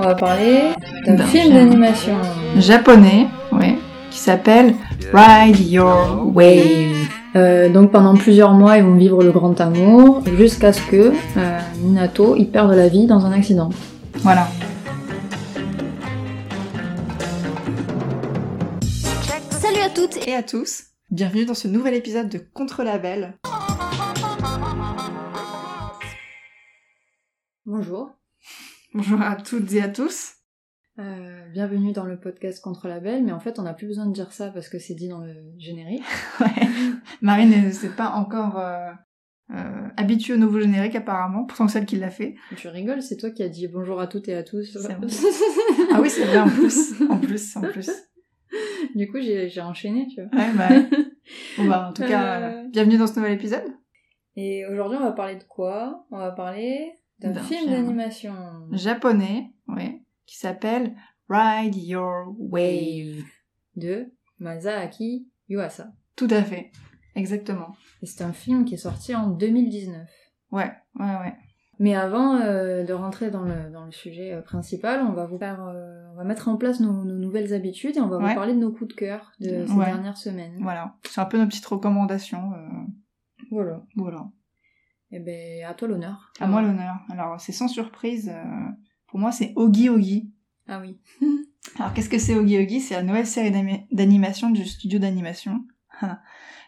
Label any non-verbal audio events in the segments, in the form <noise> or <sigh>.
on va parler d'un film film. d'animation. japonais, ouais, qui s'appelle Ride Your Wave. Euh, donc pendant plusieurs mois, ils vont vivre le grand amour jusqu'à ce que euh, Minato il perde la vie dans un accident. Voilà. Salut à toutes Et à tous, bienvenue dans ce nouvel épisode de Contre-Label. Bonjour. Bonjour à toutes et à tous. Euh, bienvenue dans le podcast Contre la Belle, mais en fait on n'a plus besoin de dire ça parce que c'est dit dans le générique. <laughs> Ouais. Marine ne s'est pas encore euh, euh, habituée au nouveau générique apparemment, pourtant celle qui l'a fait. Tu rigoles, c'est toi qui as dit bonjour à toutes et à tous. Vrai. <laughs> Ah oui, c'est vrai en plus, en plus, en plus. <laughs> du coup j'ai enchaîné, tu vois. Ouais, bah, bon bah en tout cas, bienvenue dans ce nouvel épisode. Et aujourd'hui on va parler de quoi? On va parler d'un film film. d'animation. Japonais, ouais, qui s'appelle Ride Your Wave. de Masaaki Yuasa. Tout à fait, exactement. Et c'est un film qui est sorti en 2019. Ouais, ouais, ouais. Mais avant euh, de rentrer dans le, dans le sujet euh, principal, on va vous faire, euh, on va mettre en place nos, nos nouvelles habitudes et on va Ouais. vous parler de nos coups de cœur de ces Ouais. dernières semaines. Voilà, c'est un peu nos petites recommandations. Voilà. voilà. Et ben à toi l'honneur. À moi l'honneur. Alors, c'est sans surprise. euh, pour moi, c'est Ogi Ogi. Ah oui. <laughs> Alors, qu'est-ce que c'est Ogi Ogi? C'est la nouvelle série d'ani- d'animation du studio d'animation <laughs>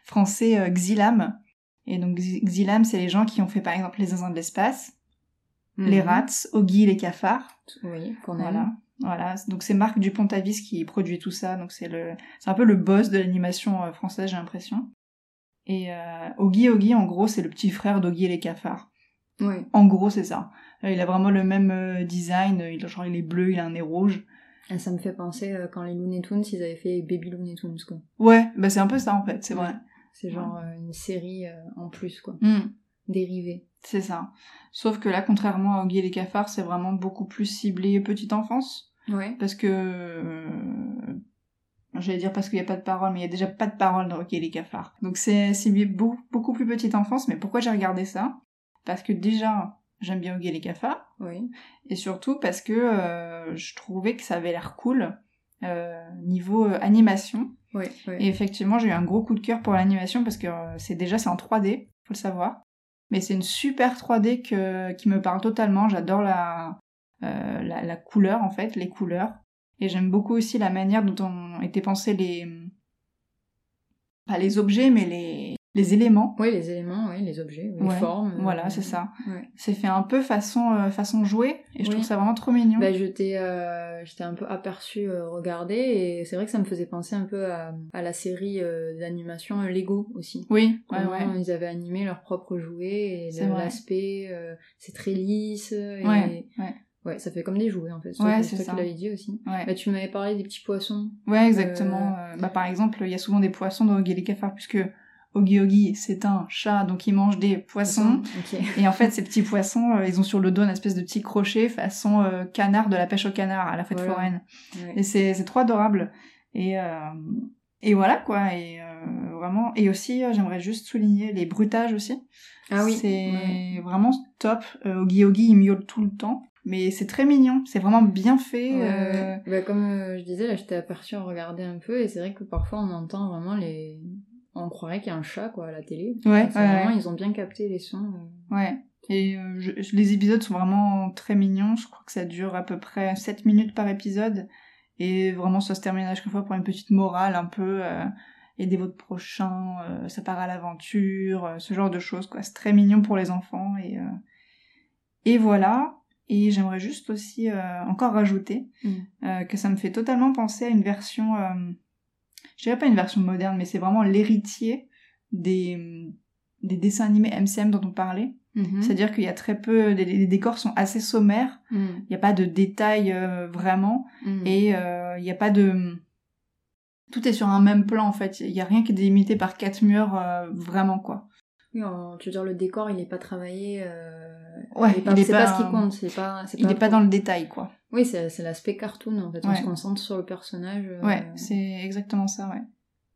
français euh, Xilam. Et donc, Xi- Xilam, c'est les gens qui ont fait, par exemple, Les Zinzins de l'espace, Les Mhm. Rats, Ogi les cafards. Oui, qu'on aime. Voilà. Voilà. Donc, c'est Marc Dupont-Avis qui produit tout ça. Donc, c'est le, c'est un peu le boss de l'animation euh, française, j'ai l'impression. Et euh, Ogi Ogi, en gros, c'est le petit frère d'Ogi et les cafards. Oui. En gros, c'est ça. Euh, Il a vraiment le même euh, design. Il, genre, il est bleu, il a un nez rouge. Et ça me fait penser euh, quand les Looney Tunes, ils avaient fait Baby Looney Tunes, quoi. Ouais, bah c'est un peu ça en fait, c'est vrai. Ouais. C'est genre euh, une série euh, en plus, quoi. Hmm, Dérivée. c'est ça. Sauf que là, contrairement à Oggy et les cafards, c'est vraiment beaucoup plus ciblé petite enfance. Ouais. Parce que... J'allais dire parce qu'il n'y a pas de parole, mais il y a déjà pas de parole dans et les cafards. Donc c'est beaucoup, beaucoup plus petite enfance. Mais pourquoi j'ai regardé ça? Parce que déjà, j'aime bien et les cafards. Oui. Et surtout parce que euh, je trouvais que ça avait l'air cool. euh, niveau euh, animation. Oui. Et effectivement, j'ai eu un gros coup de cœur pour l'animation parce que c'est déjà c'est en 3D, faut le savoir. Mais c'est une super 3D que, qui me parle totalement. J'adore la, euh, la la couleur en fait, les couleurs. Et j'aime beaucoup aussi la manière dont ont été pensés les pas les objets mais les les éléments. Oui, les éléments, oui, les objets, les Ouais, formes. euh, Voilà, c'est ça. Ouais. C'est fait un peu façon euh, façon jouet et je Oui. trouve ça vraiment trop mignon. Bah, je t'ai, euh, un peu aperçu euh, regarder et c'est vrai que ça me faisait penser un peu à, à la série euh, d'animation euh, Lego aussi. oui, ouais, Comment ouais. ils avaient animé leurs propres jouets et l'aspect, euh, c'est très lisse. Et... Ouais, ça fait comme des jouets en fait. Ouais, c'est ça. l'avais dit aussi. Ouais. Bah, tu m'avais parlé des petits poissons. Ouais, exactement. Euh, Bah, par exemple, il y a souvent des poissons dans Oggy les cafards, puisque Oggy Oggy, c'est un chat, donc il mange des poissons. Ok. <laughs> Et en fait, ces petits poissons, euh, ils ont sur le dos une espèce de petit crochet façon euh, canard de la pêche au canard à la fête Voilà. foraine. Ouais. Et c'est trop adorable. Et, euh, et voilà, quoi. Et euh, vraiment... Et aussi, euh, j'aimerais juste souligner les bruitages aussi. Ah oui. C'est Ouais. vraiment top. Euh, Oggy Oggy, il miaule tout le temps. Mais c'est très mignon. C'est vraiment bien fait. Ouais, euh. Bah, comme euh, je disais, là, je t'ai aperçu en regarder un peu, et c'est vrai que parfois on entend vraiment les. On croirait qu'il y a un chat, quoi, à la télé. Ouais, C'est ouais, vraiment, ouais. ils ont bien capté les sons. euh. Ouais. Et euh, je- je- les épisodes sont vraiment très mignons. Je crois que ça dure à peu près 7 minutes par épisode. Et vraiment, ça se termine à chaque fois par une petite morale un peu. Aider votre prochain, ça part à l'aventure, ce genre de choses. quoi. C'est très mignon pour les enfants. Et, et voilà. Et j'aimerais juste aussi euh, encore rajouter Mm. euh, que ça me fait totalement penser à une version... Euh, je dirais pas une version moderne, mais c'est vraiment l'héritier des, des dessins animés MCM dont on parlait. Mhm. C'est-à-dire qu'il y a très peu, les, les décors sont assez sommaires, Mm. il n'y a pas de détails vraiment, Mm. et il n'y a pas de... Tout est sur un même plan en fait, il n'y a rien qui est délimité par quatre murs vraiment quoi. Oui, en- tu veux dire, le décor, il est pas travaillé. Euh... Ouais, il est c'est pas, pas- ce qui compte. C'est pas, c'est Il n'est pas dans le détail quoi. Oui, c'est c'est l'aspect cartoon en fait. On se concentre sur le personnage. euh, Ouais, c'est exactement ça, ouais.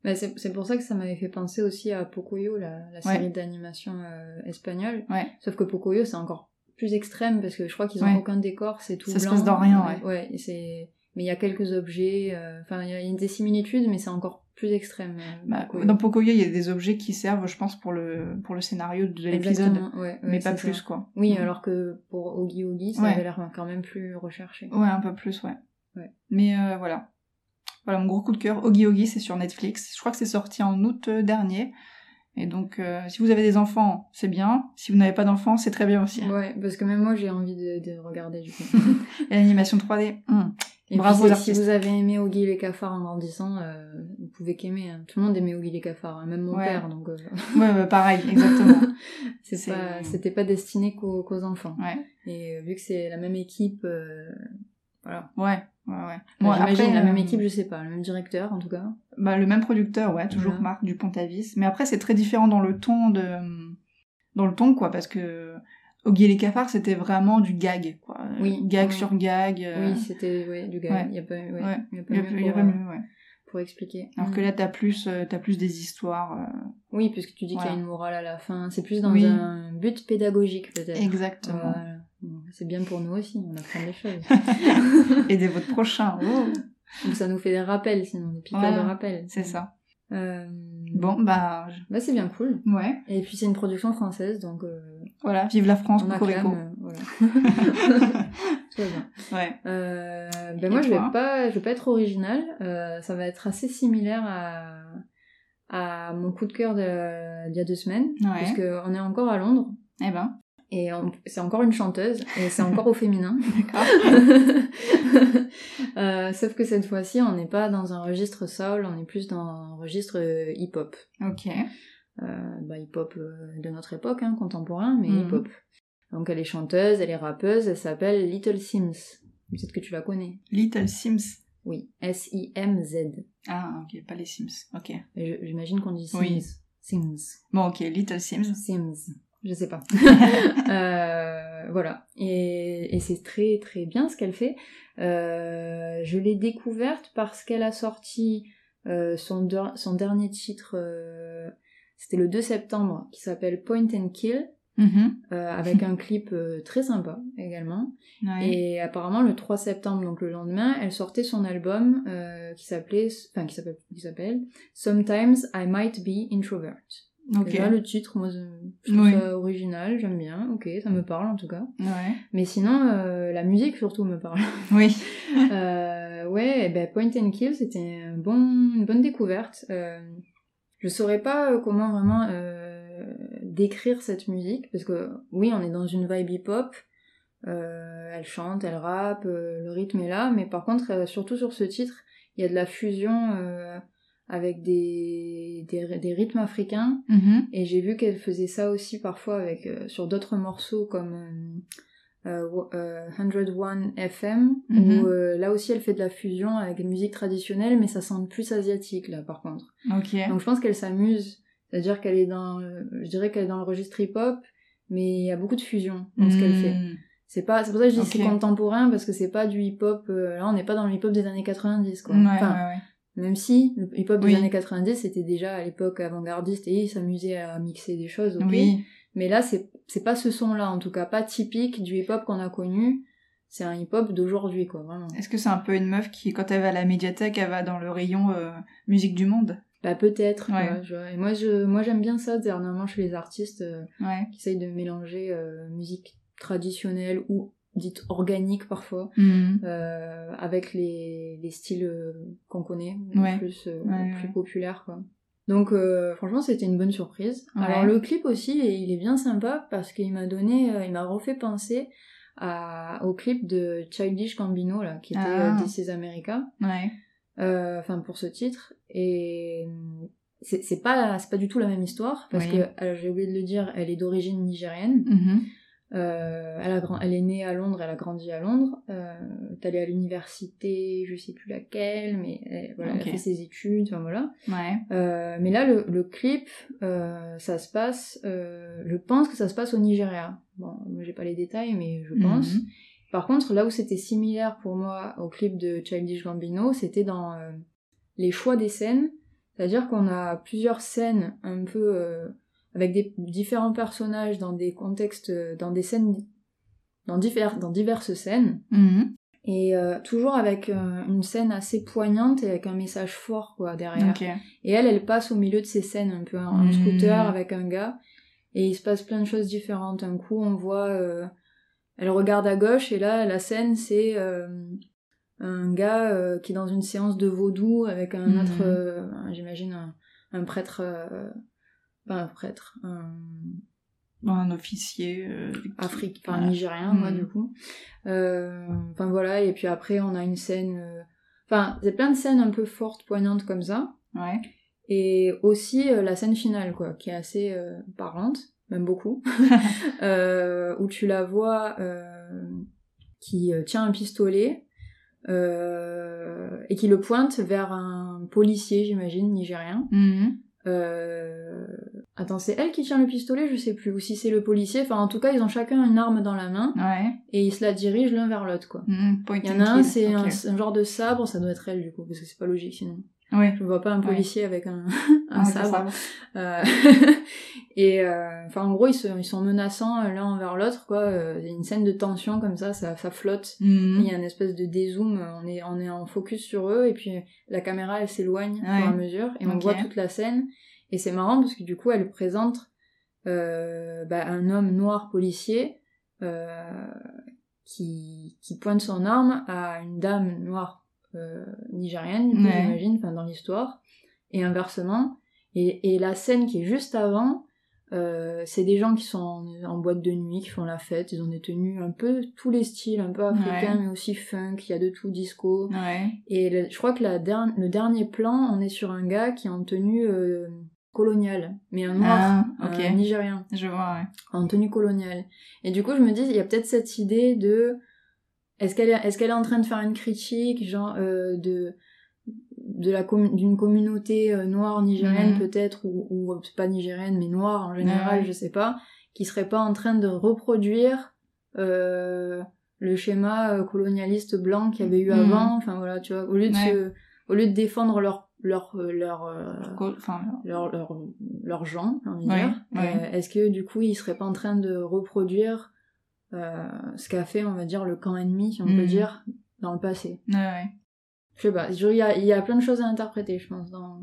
bah, c'est c'est pour ça que ça m'avait fait penser aussi à Pocoyo, la, la série d'animation euh, espagnole. Ouais. Sauf que Pocoyo, c'est encore plus extrême parce que je crois qu'ils ont Ouais. aucun décor, c'est tout Ça se blanc. passe dans rien, ouais. Ouais, et c'est mais il y a quelques objets, euh, enfin il y a une des similitudes, mais c'est encore plus extrême. euh, Bah, dans Pocoyo, il y a des objets qui servent, je pense, pour le, pour le scénario de l'épisode, Exactement, ouais, ouais, mais pas ça. plus, quoi. Oui, Mm. alors que pour Ogi Ogi, ça Ouais. avait l'air quand même plus recherché. Ouais, un peu plus, ouais. Mais euh, voilà. Voilà, mon gros coup de cœur, Ogi Ogi, c'est sur Netflix. Je crois que c'est sorti en août euh, dernier. Et donc, euh, si vous avez des enfants, c'est bien. Si vous n'avez pas d'enfants, c'est très bien aussi. Ouais, parce que même moi j'ai envie de, de regarder du coup. <laughs> Et l'animation 3D, hum. Et Bravo puis, si- vous avez aimé Ogi les cafards en grandissant, euh, vous pouvez qu'aimer. hein. Tout le monde aimait Ogi les cafards, hein, même mon Ouais. père, donc euh, <laughs> Ouais, pareil, <laughs> exactement. c'est pas, c'était pas destiné qu'aux, enfants. Ouais, Et euh, vu que c'est la même équipe, euh, voilà. ouais, ouais, ouais. Bon, après, la même équipe, je sais pas, le même directeur en tout cas. Bah, le même producteur, ouais, toujours Voilà. Marc Dupont-Avis. Mais après, c'est très différent dans le ton de, dans le ton, quoi, parce que Oggy et les cafards, c'était vraiment du gag, quoi. Euh, Oui, Gag ouais. sur gag. euh, Oui, c'était ouais, du gars. ouais. Il y a pas, ouais, il y a pas y a, mieux il y a pour, pas euh, mieux, ouais. pour expliquer. Alors Mm. que là, t'as plus, euh, t'as plus des histoires. euh, Oui, puisque tu dis qu'il y a une morale à la fin. C'est plus dans Oui. un but pédagogique peut-être. Exactement. Voilà. C'est bien pour nous aussi, on apprend des choses. <laughs> Aider votre prochain. oh, <laughs> Donc ça nous fait des rappels, sinon des piqûres de rappels. c'est ça. Euh, Bon, bah, Bah c'est bien cool. ouais. Et puis c'est une production française, donc euh, Voilà, vive la France, on Cocorico. euh, voilà. <laughs> Va bien. Ouais. Euh, ben Et moi je vais pas, je vais pas être originale. Euh, ça va être assez similaire à à mon coup de cœur de- d'il y a deux semaines, Ouais. puisque on est encore à Londres Eh ben, et c'est encore une chanteuse et c'est encore au <laughs> féminin. d'accord. <laughs> Euh, sauf que cette fois-ci, on n'est pas dans un registre soul, on est plus dans un registre euh, hip-hop. ok. Euh, bah, hip-hop euh, de notre époque, hein, contemporain, mais Mhm. hip-hop. Donc elle est chanteuse, elle est rappeuse, elle s'appelle Little Sims. Peut-être que tu la connais. Little Sims. Oui, S-I-M-Z. Ah, ok, pas les Sims. Ok. J'imagine qu'on dit Sims. Oui. Sims. Bon, ok, Little Sims. Sims. Je sais pas. <laughs> Euh, voilà. Et, et c'est très très bien ce qu'elle fait. Euh, je l'ai découverte parce qu'elle a sorti euh, son, der- son dernier titre, c'était le 2 septembre, qui s'appelle Point and Kill, Mhm. euh, avec un clip très sympa également. Ouais. Et apparemment le 3 septembre, donc le lendemain, elle sortait son album qui s'appelait, enfin qui s'appelle, qui s'appelle Sometimes I Might Be Introvert. Ok. Déjà le titre, moi je trouve Oui. ça original, j'aime bien, ok, ça me parle en tout cas. Ouais. Mais sinon, euh, la musique surtout me parle. <laughs> Oui. Euh, ouais, et ben Point and Kill, c'était un bon, une bonne découverte. Euh, je saurais pas euh, comment vraiment euh, décrire cette musique, parce que oui, on est dans une vibe hip-hop. Elle chante, elle rappe, le rythme est là, mais par contre, surtout sur ce titre, il y a de la fusion avec des, des, des rythmes africains. Mhm. Et j'ai vu qu'elle faisait ça aussi parfois avec euh, sur d'autres morceaux comme euh, euh, wo- euh, 101 FM, où euh, là aussi elle fait de la fusion avec des musiques traditionnelles, mais ça sent plus asiatique là par contre. Donc je pense qu'elle s'amuse, c'est-à-dire qu'elle est dans, je dirais qu'elle est dans le registre hip-hop, mais il y a beaucoup de fusion dans ce qu'elle fait. Mm. C'est pas, c'est pour ça que je dis Ok. c'est contemporain parce que c'est pas du hip-hop. là on n'est pas dans le hip-hop des années 90 quoi. Ouais, Enfin, ouais, ouais. Même si le hip-hop des années 90 c'était déjà à l'époque avant-gardiste et ils s'amusaient à mixer des choses, ok. Oui. Mais là c'est c'est pas ce son-là, en tout cas pas typique du hip-hop qu'on a connu. C'est un hip-hop d'aujourd'hui quoi, vraiment. Est-ce que c'est un peu une meuf qui, quand elle va à la médiathèque, elle va dans le rayon euh, musique du monde? Bah peut-être. Ouais. ouais, je- et moi je moi j'aime bien ça dernièrement chez les artistes euh, Ouais. qui essayent de mélanger euh, musique traditionnelle ou dite organique parfois. Mhm. euh, avec les, les styles euh, qu'on connaît, Ouais. plus, euh, Ouais, plus ouais. populaires. Quoi. Donc euh, franchement c'était une bonne surprise. Alors le clip aussi il est bien sympa parce qu'il m'a donné, il m'a refait penser à, au clip de Childish Gambino là, qui était Ah. This is America, enfin pour ce titre. Et c'est pas, pas du tout la même histoire parce que, j'ai oublié de le dire, elle est d'origine nigérienne. Mhm. Euh, elle, a grand- elle est née à Londres, elle a grandi à Londres. Euh, elle est allée à l'université, je sais plus laquelle, mais elle, voilà, elle a fait ses études, enfin voilà. Ouais. Euh, mais là, le, le clip, euh, ça se passe, euh, je pense que ça se passe au Nigeria. Bon, moi j'ai pas les détails, mais je pense. Mhm. Par contre, là où c'était similaire pour moi au clip de Childish Gambino, c'était dans euh, les choix des scènes. C'est-à-dire qu'on a plusieurs scènes un peu euh, avec des différents personnages dans des contextes, dans des scènes dans, divers, dans diverses scènes. Mhm. Et euh, toujours avec euh, une scène assez poignante et avec un message fort quoi derrière. Et elle, elle passe au milieu de ces scènes un peu en Mhm. scooter avec un gars. Et il se passe plein de choses différentes. Un coup, on voit... euh, elle regarde à gauche et là, la scène, c'est un gars qui est dans une séance de vaudou avec un Mhm. autre... J'imagine un, un prêtre... pas un prêtre, un Un officier. euh, Afrique, enfin voilà. nigérien, moi, Mhm. du coup. Euh, Enfin voilà, et puis après, on a une scène... euh, Enfin, il y a plein de scènes un peu fortes, poignantes comme ça. Ouais. Et aussi euh, la scène finale, quoi, qui est assez parlante, même beaucoup, <laughs> où tu la vois qui tient un pistolet euh, et qui le pointe vers un policier, j'imagine, nigérien. Mhm. Euh... Attends, c'est elle qui tient le pistolet, je sais plus, ou si c'est le policier. Enfin, en tout cas, ils ont chacun une arme dans la main Ouais. et ils se la dirigent l'un vers l'autre, quoi. Point Il y en a un, c'est un, un genre de sabre, ça doit être elle, du coup, parce que c'est pas logique sinon. Ouais. Je vois pas un Ouais. policier avec un, <laughs> un Ah, sabre. Euh, <laughs> et euh, enfin, en gros, ils, se- ils sont menaçants euh, l'un envers l'autre, quoi. Il y a une scène de tension comme ça, ça, ça flotte. Mhm. Il y a une espèce de dézoom, on est, on est en focus sur eux, et puis la caméra, elle s'éloigne au fur et à Ouais. mesure, et on voit toute la scène. Et c'est marrant parce que du coup, elle présente euh, bah, un homme noir policier qui, qui pointe son arme à une dame noire euh, nigérienne, Ouais. j'imagine, enfin, dans l'histoire, et inversement. Et, et la scène qui est juste avant, euh, c'est des gens qui sont en, en boîte de nuit, qui font la fête, ils ont des tenues un peu tous les styles, un peu africains, Ouais. mais aussi funk, il y a de tout, disco. Ouais. Et le- je crois que la der- le dernier plan, on est sur un gars qui est en tenue euh, coloniale, mais un noir, Ah, un nigérien, Je vois, ouais. en tenue coloniale. Et du coup, je me dis, il y a peut-être cette idée de... Est-ce qu'elle est, est-ce qu'elle est en train de faire une critique, genre, euh, de de la d'une communauté euh, noire nigérienne peut-être ou, ou euh, pas nigérienne mais noire en général Ouais. je sais pas qui serait pas en train de reproduire euh, le schéma euh, colonialiste blanc qu'il y avait eu Mhm. avant enfin voilà tu vois au lieu de Ouais. se- au lieu de défendre leur leur leur Enfin, leur leur, leur envie de Ouais, ouais. Euh, est-ce que du coup ils seraient pas en train de reproduire ce qu'a fait on va dire le camp ennemi si on peut Mhm. dire dans le passé ouais, ouais. je sais pas il y a, y a plein de choses à interpréter je pense dans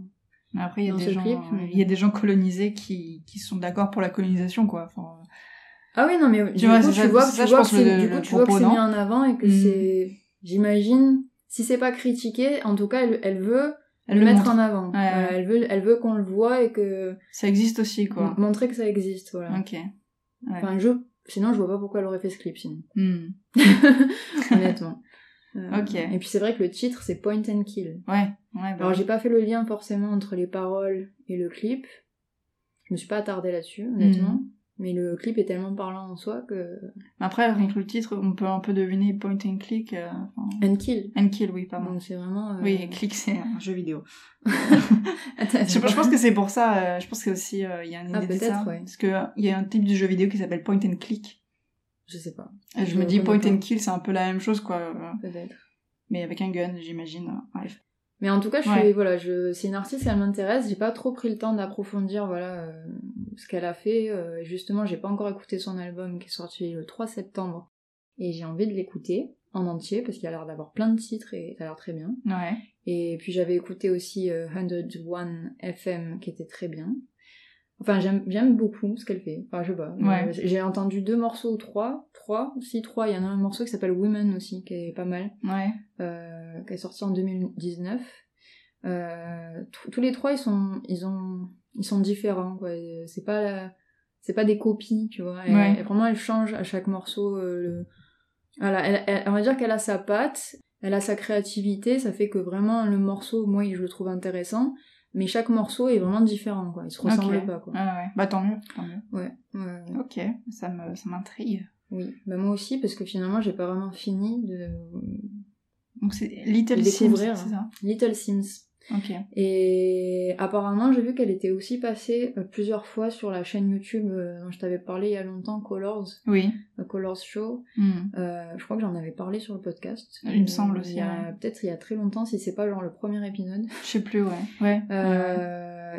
Mais après, il y a des gens, clip, euh, mais- il y a des gens colonisés qui, qui sont d'accord pour la colonisation, quoi. Enfin, Ah oui, non, mais du vois, coup, tu ça- vois, tu que c'est, le- du le coup, tu vois que propos, c'est non mis en avant et que Mm. c'est, j'imagine, si c'est pas critiqué, en tout cas, elle, elle veut elle le mettre en avant. Ouais, ouais. elle veut, elle veut qu'on le voit et que, Ça existe aussi, quoi. montrer que ça existe, voilà. Ok. Ouais. Enfin, je, sinon, je vois pas pourquoi elle aurait fait ce clip, sinon. Hmm. <laughs> Honnêtement. <laughs> Euh, Ok. Et puis c'est vrai que le titre, c'est Point and Kill. Ouais. Ouais, bah Alors, j'ai pas fait le lien forcément entre les paroles et le clip. Je me suis pas attardée là-dessus, honnêtement. Mhm. Mais le clip est tellement parlant en soi que... Après, avec le titre, on peut un peu deviner point and click. euh, enfin, And Kill. and kill, oui, pardon. Donc c'est vraiment... euh, Oui, click, c'est un jeu vidéo. Attends, <laughs> Je, je pense que c'est pour ça, euh, je pense que aussi, euh, il y a une Ah, idée de peut-être, ça. ouais. Parce que euh, il y a un type de jeu vidéo qui s'appelle point and click. Je sais pas. Et je, Je me dis point pas. and kill, c'est un peu la même chose, quoi. Peut-être. Mais avec un gun, j'imagine. Bref. Mais en tout cas, je Ouais. voilà, je, c'est une artiste, elle m'intéresse. J'ai pas trop pris le temps d'approfondir, voilà, euh, ce qu'elle a fait. Euh, justement, j'ai pas encore écouté son album qui est sorti le 3 septembre. Et j'ai envie de l'écouter en entier parce qu'il a l'air d'avoir plein de titres et ça a l'air très bien. Ouais. Et puis j'avais écouté aussi euh, 101 FM qui était très bien. Enfin, j'aime, beaucoup ce qu'elle fait. Enfin, je sais pas. Ouais. J'ai entendu deux morceaux trois. Trois, si trois. Il y en a un morceau qui s'appelle Women aussi, qui est pas mal. Ouais. euh, qui est sorti en 2019. Euh, tous les trois, ils sont, ils ont, ils sont différents. C'est pas, la- c'est pas des copies, tu vois. Elle- Ouais. elle- vraiment, elle change à chaque morceau. euh, le... voilà, elle, elle- on va dire qu'elle a sa patte, elle a sa créativité. Ça fait que vraiment le morceau, moi, je le trouve intéressant. Mais chaque morceau est vraiment différent, quoi. Ils se ressemblent pas, quoi. Ouais, ouais. Bah tant mieux, tant mieux. Ouais, ouais, ouais. Ok, ça me, ça m'intrigue. Oui, bah moi aussi, parce que finalement, j'ai pas vraiment fini de Donc c'est Little Sims, découvrir c'est ça? Little Sims. Et apparemment, j'ai vu qu'elle était aussi passée euh, plusieurs fois sur la chaîne YouTube euh, dont je t'avais parlé il y a longtemps, Colors, Oui. euh, Colors Show. Hmm. Euh, je crois que j'en avais parlé sur le podcast. Il me semble aussi, ouais. peut-être il y a très longtemps, si c'est pas genre le premier épisode. Je sais plus, ouais. Ouais.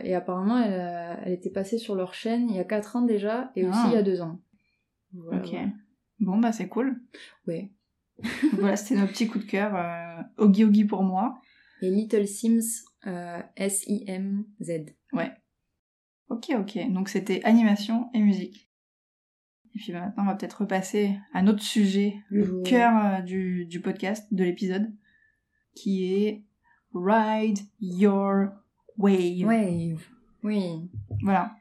Et apparemment, elle, a- elle était passée sur leur chaîne il y a 4 ans déjà, et aussi Ah. il y a 2 ans. Voilà, Ok. voilà. Bon, bah c'est cool. Ouais. <laughs> voilà, c'était nos petits coups de cœur. Euh, Ogi Ogi pour moi. Et Little Sims, euh, S-I-M-Z. Ouais. Ok, ok. Donc c'était animation et musique. Et puis bah, maintenant, on va peut-être repasser à notre sujet, le cœur euh, du, du podcast, de l'épisode, qui est Ride Your Wave. Wave. Oui. Voilà.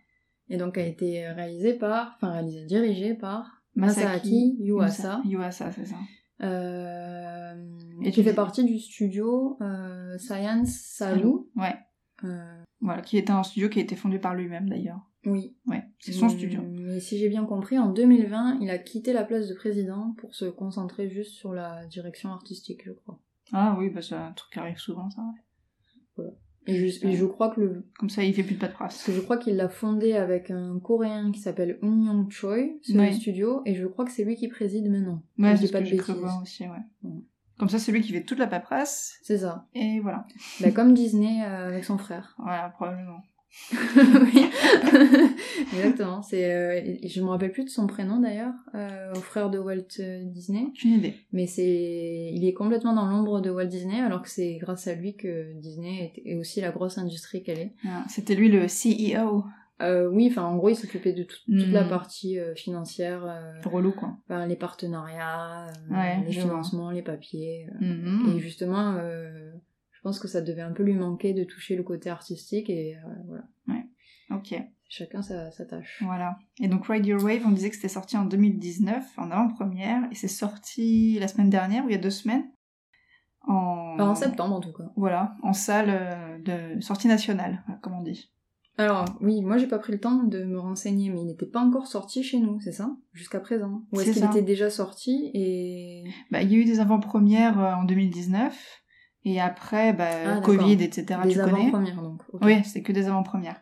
Et donc a été réalisé par, enfin réalisé, dirigé par Masaki Masaki Yuasa. Yuasa, c'est ça. Euh, Et tu dis- partie du studio euh, Science Salu. Ouais. Euh, Voilà, qui était un studio qui a été fondé par lui-même d'ailleurs. oui. Ouais, c'est son studio. Mais si j'ai bien compris, en 2020, il a quitté la place de président pour se concentrer juste sur la direction artistique, je crois. Ah oui, bah c'est un truc qui arrive souvent, ça. ouais. Et je, et je crois que le, Comme ça, il fait plus de parce paperasse. que je crois qu'il l'a fondé avec un Coréen qui s'appelle Un Young Choi, ce Ouais. studio, et je crois que c'est lui qui préside maintenant. Ouais, c'est ce pas que de bêtises. aussi, ouais. Ouais. Comme ça, c'est lui qui fait toute la paperasse, C'est ça. et voilà. Bah, comme Disney euh, avec son frère. <laughs> Voilà, probablement. <laughs> oui, exactement. C'est, euh, je me rappelle plus de son prénom d'ailleurs, euh, au frère de Walt euh, Disney, Aucune idée. mais c'est, il est complètement dans l'ombre de Walt Disney, alors que c'est grâce à lui que Disney est, est aussi la grosse industrie qu'elle est. Ah, C'était lui le CEO. Euh, oui, enfin en gros, il s'occupait de tout- toute la Mm. partie financière, Relou, quoi. enfin, les partenariats, Ouais, les vois. financements, les papiers. Mhm. Et justement, euh, pense que ça devait un peu lui manquer de toucher le côté artistique et euh, voilà, Ok, chacun sa, sa tâche. voilà. Et donc Ride Your Wave, on disait que c'était sorti en 2019, en avant-première, et c'est sorti la semaine dernière, ou il y a deux semaines? En, Enfin, en septembre en tout cas. Voilà, en salle euh, de sortie nationale, comme on dit. Alors oui, moi j'ai pas pris le temps de me renseigner, mais il n'était pas encore sorti chez nous, c'est ça? Jusqu'à présent Ou est-ce C'est qu'il était déjà sorti et... Bah, il y a eu des avant-premières euh, en 2019, et après, bah, Ah. Covid, etc., des tu connais. avant-premières donc. Oui, c'est que des avant-premières.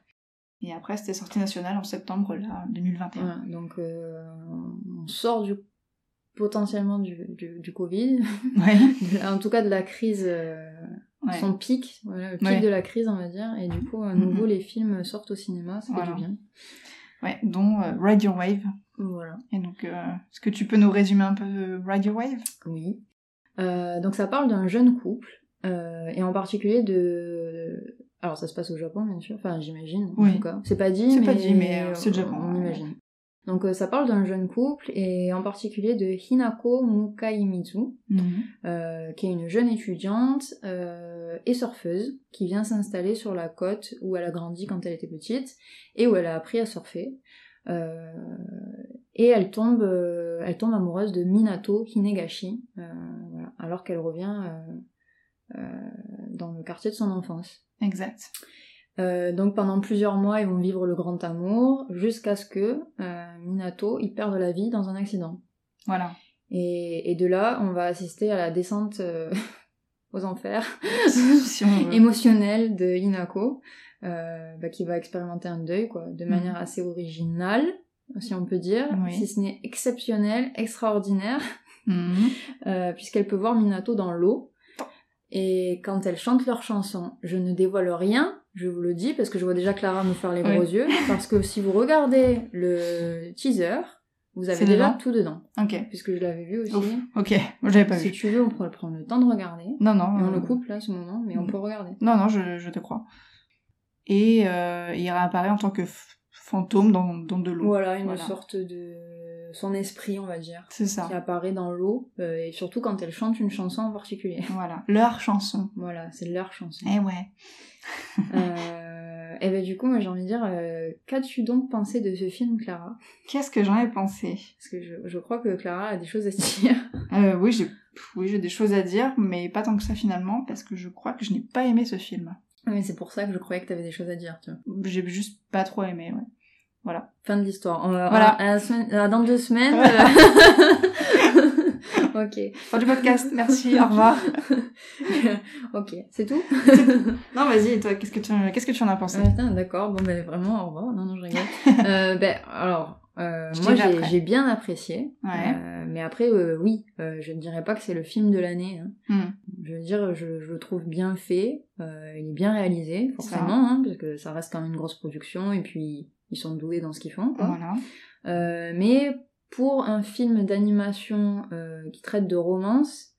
Et après, c'était sortie nationale en septembre, là, 2021. Voilà, donc euh, on sort du potentiellement du, du, du Covid, <laughs> Ouais. en tout cas de la crise, euh, ouais. son pic, voilà, le pic de la crise on va dire, et du coup à Mhm. nouveau les films sortent au cinéma, ça Voilà. fait du bien. Ouais, dont euh, Ride Your Wave. Voilà. Et donc, euh, est-ce que tu peux nous résumer un peu euh, Ride Your Wave? Oui. Euh, donc ça parle d'un jeune couple, euh, et en particulier de... Alors ça se passe au Japon bien sûr, enfin j'imagine en Oui. tout cas. C'est pas dit, C'est mais, pas dit, mais, euh, c'est le Japon, On ouais. imagine. Donc euh, ça parle d'un jeune couple, et en particulier de Hinako Mukaimizu, euh, qui est une jeune étudiante euh, et surfeuse, qui vient s'installer sur la côte où elle a grandi quand elle était petite, et où elle a appris à surfer. Euh, et elle tombe, elle tombe amoureuse de Minato Hinegashi, euh, voilà, alors qu'elle revient dans le quartier de son enfance. Exact. Euh, donc pendant plusieurs mois, ils vont vivre le grand amour, jusqu'à ce que euh, Minato il perde la vie dans un accident. Voilà. Et, et de là, on va assister à la descente euh, <laughs> aux enfers <laughs> si <laughs> émotionnelle de Hinako, euh, bah, qui va expérimenter un deuil, quoi, de Mhm. manière assez originale, si on peut dire, Oui. si ce n'est exceptionnel, extraordinaire, Mhm. euh, puisqu'elle peut voir Minato dans l'eau. Et quand elle chante leur chanson, je ne dévoile rien, je vous le dis, parce que je vois déjà Clara me faire les Oui. gros yeux, parce que si vous regardez le teaser, vous avez déjà dedans tout dedans, Ok. puisque je l'avais vu aussi. Ouf. Ok. Moi, j'avais pas Si vu. tu veux, on pourrait prendre le temps de regarder. Non, non. Et on euh, le coupe là, ce moment, mais on peut regarder. Non, non, je, je te crois. Et euh, il réapparaît en tant que fantôme dans, dans de l'eau. Voilà, une Voilà. sorte de... son esprit, on va dire, C'est ça. qui apparaît dans l'eau, euh, et surtout quand elle chante une chanson en particulier. <laughs> Voilà. Leur chanson. Voilà, c'est leur chanson. Eh ouais. Euh, et ben du coup, moi j'ai envie de dire, euh, qu'as-tu donc pensé de ce film, Clara? Qu'est-ce que j'en ai pensé? Parce que je, je crois que Clara a des choses à <laughs> dire. euh, Oui, j'ai oui, des choses à dire, mais pas tant que ça finalement, parce que je crois que je n'ai pas aimé ce film. Mais c'est pour ça que je croyais que t'avais des choses à dire, tu vois. J'ai juste pas trop aimé, ouais. Voilà. Fin de l'histoire. Va- Voilà. à euh, dans deux semaines. Euh, <laughs> <laughs> ok. Fin du podcast, merci, au revoir. <laughs> ok, c'est tout? Non, vas-y, toi, qu'est-ce que tu, qu'est-ce que tu en as pensé? Ah, d'accord, bon ben vraiment, au revoir. Non, non, je rigole. euh, ben alors, euh, moi j'ai bien apprécié. Ouais. Euh, mais après, euh, oui, euh, je ne dirais pas que c'est le film de l'année. hein. Hmm. Je veux dire, je, je le trouve bien fait, euh, il est bien réalisé, forcément, hein, parce que ça reste quand même une grosse production, et puis ils sont doués dans ce qu'ils font. Quoi. Voilà. Euh, mais pour un film d'animation euh, qui traite de romance,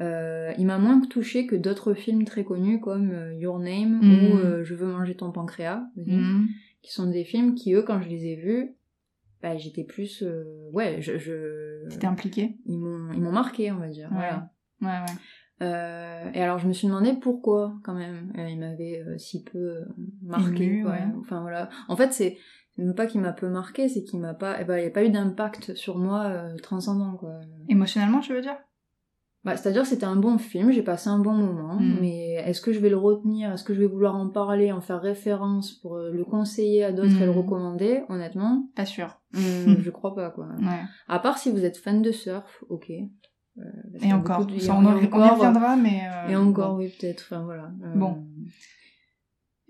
euh, il m'a moins touché que d'autres films très connus comme Your Name ou euh, Je veux manger ton pancréas, Mhm. qui sont des films qui, eux, quand je les ai vus, bah, j'étais plus... ouais, je... je... T'étais impliqué Ils m'ont ils m'ont marqué, on va dire. Ouais. Voilà. Ouais, ouais. Euh, et alors je me suis demandé pourquoi quand même euh, il m'avait euh, si peu euh, marqué quoi. ouais. enfin voilà en fait c'est même pas qu'il m'a peu marqué c'est qu'il m'a pas eh ben, il n'y a pas eu d'impact sur moi euh, transcendant quoi Émotionnellement, tu veux dire? Bah, c'est à dire c'était un bon film j'ai passé un bon moment Mm. mais est-ce que je vais le retenir? Est-ce que je vais vouloir en parler en faire référence pour le conseiller à d'autres et le Mm. recommander? Honnêtement Pas sûr. hum, <laughs> je crois pas quoi Ouais. à part si vous être fan de surf ok Euh, Et encore, de- ça, on, en- on y encore, reviendra, mais... euh, Et encore, bon. oui, peut-être. Enfin, voilà. Euh, Bon.